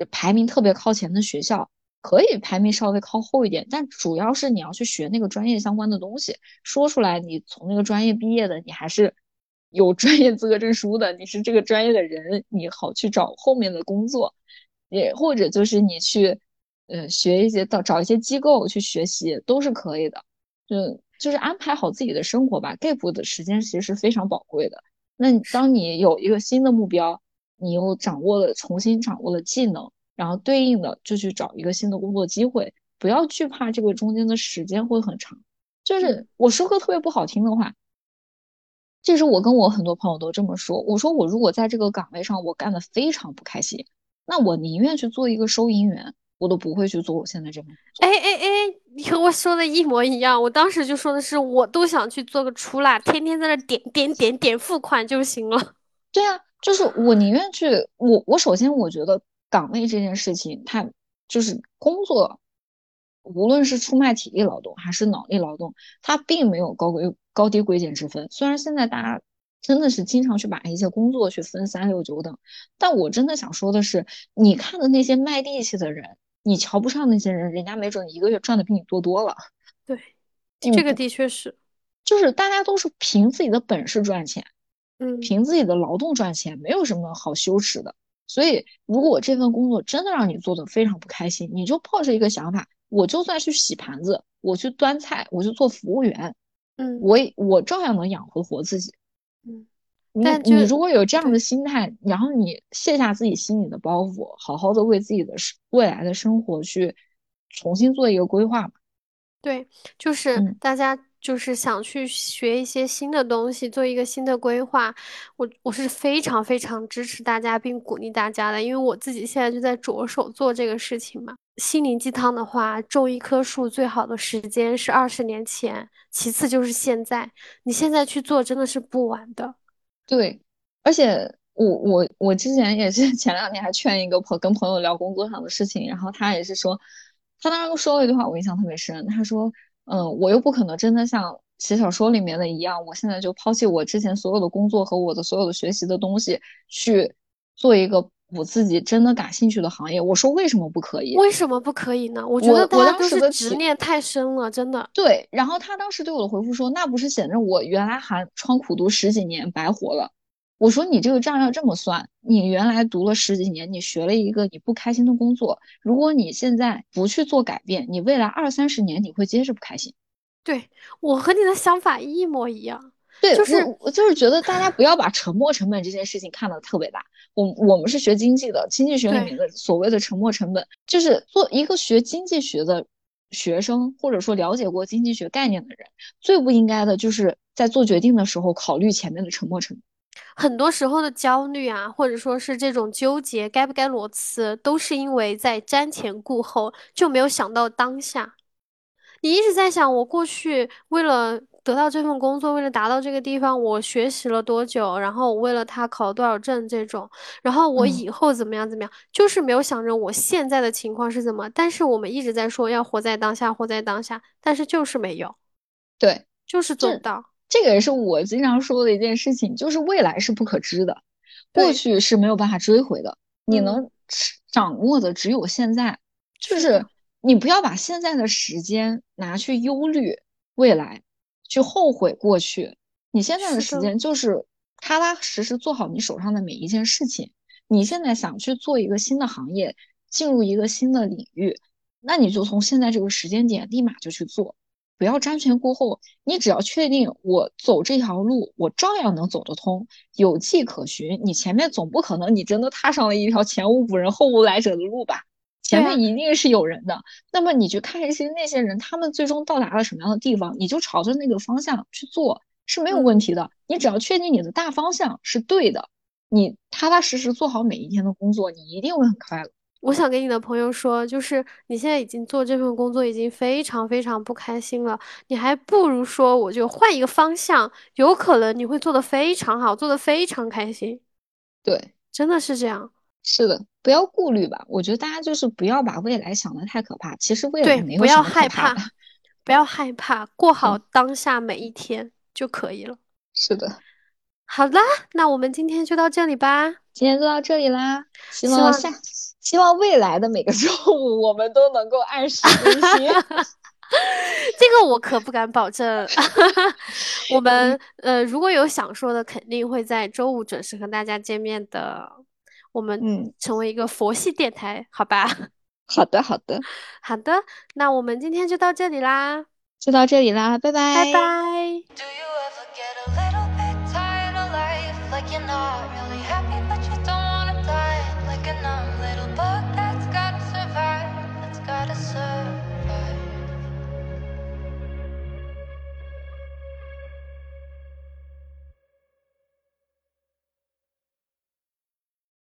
排名特别靠前的学校，可以排名稍微靠后一点，但主要是你要去学那个专业相关的东西。说出来，你从那个专业毕业的，你还是有专业资格证书的，你是这个专业的人，你好去找后面的工作，也或者就是你去呃学一些到找一些机构去学习都是可以的。就就是安排好自己的生活吧，gap 的时间其实是非常宝贵的。那当你有一个新的目标，你又掌握了重新掌握了技能，然后对应的就去找一个新的工作机会，不要惧怕这个中间的时间会很长。就是嗯我说个特别不好听的话，这是我跟我很多朋友都这么说。我说我如果在这个岗位上我干的非常不开心，那我宁愿去做一个收银员，我都不会去做我现在这份。哎哎哎，你和我说的一模一样。我当时就说的是，我都想去做个出纳，天天在那点点点点付款就行了。对啊，就是我宁愿去，我我首先我觉得岗位这件事情，它就是工作，无论是出卖体力劳动还是脑力劳动，它并没有高贵高低贵贱之分。虽然现在大家真的是经常去把一些工作去分三六九等，但我真的想说的是，你看的那些卖力气的人，你瞧不上那些人，人家没准一个月赚的比你多多了。对，这个的确是，就是大家都是凭自己的本事赚钱。嗯，凭自己的劳动赚钱，没有什么好羞耻的。所以，如果这份工作真的让你做的非常不开心，你就抱着一个想法，我就算去洗盘子，我去端菜，我去做服务员，嗯我也我照样能养活活自己。嗯，但就你如果有这样的。心态，然后你卸下自己心里的包袱，好好的为自己的生未来的生活去重新做一个规划嘛。对，就是嗯，大家就是想去学一些新的东西，做一个新的规划。我我是非常非常支持大家并鼓励大家的，因为我自己现在就在着手做这个事情嘛。心灵鸡汤的话，种一棵树最好的时间是二十年前，其次就是现在。你现在去做真的是不晚的。对，而且我我我之前也是 前两天还劝一个朋跟朋友聊工作上的事情，然后他也是说，他当时说了一句话，我印象特别深。他说，嗯，我又不可能真的像写小说里面的一样，我现在就抛弃我之前所有的工作和我的所有的学习的东西，去做一个我自己真的感兴趣的行业。我说为什么不可以？为什么不可以呢？我觉得大家都是时的执念太深了，真的。对，然后他当时对我的回复说：“那不是显着我原来寒窗苦读十几年白活了？”我说：“你这个账要这么算，你原来读了十几年，你学了一个你不开心的工作，如果你现在不去做改变，你未来二三十年你会接着不开心。”对，我和你的想法一模一样，对，就是我我就是觉得大家不要把沉没成本这件事情看得特别大。我我们是学经济的，经济学里。面的所谓的沉没成本，就是做一个学经济学的学生，或者说了解过经济学概念的人，最不应该的就是在做决定的时候考虑前面的沉没成本。很多时候的焦虑啊，或者说是这种纠结，该不该裸辞，都是因为在瞻前顾后，就没有想到当下。你一直在想，我过去为了得到这份工作，为了达到这个地方，我学习了多久，然后我为了他考了多少证这种，然后我嗯，以后怎么样怎么样，就是没有想着我现在的情况是怎么。但是我们一直在说要活在当下，活在当下，但是就是没有，对，就是做不到。这个也是我经常说的一件事情，就是未来是不可知的，过。去是没有办法追回的。你能掌握的只有现在，就是你不要把现在的时间拿去忧虑未来，去后悔过去。你现在的时间就是踏踏实实做好你手上的每一件事情。你现在想去做一个新的行业，进入一个新的领域，那你就从现在这个时间点立马就去做。不要瞻前顾后，你只要确定我走这条路，我照样能走得通，有迹可循。你前面总不可能你真的踏上了一条前无古人后无来者的路吧？前面一定是有人的。那么你去看一些那些人，他们最终到达了什么样的地方，你就朝着那个方向去做是没有问题的。你只要确定你的大方向是对的，你踏踏实实做好每一天的工作，你一定会很快乐。我想给你的朋友说，就是你现在已经做这份工作已经非常非常不开心了，你还不如说我就换一个方向，有可能你会做得非常好，做得非常开心。对，真的是这样。是的，不要顾虑吧。我觉得大家就是不要把未来想得太可怕，其实未来没有什么可怕的。不要害怕，过好当下每一天就可以了。是的。好啦，那我们今天就到这里吧。今天就到这里啦，希望下。希望未来的每个周五我们都能够按时更新，这个我可不敢保证。我们呃，如果有想说的，肯定会在周五准时和大家见面的。我们嗯，成为一个佛系电台，好吧？好的，好的，好的。那我们今天就到这里啦，就到这里啦，拜拜，拜拜。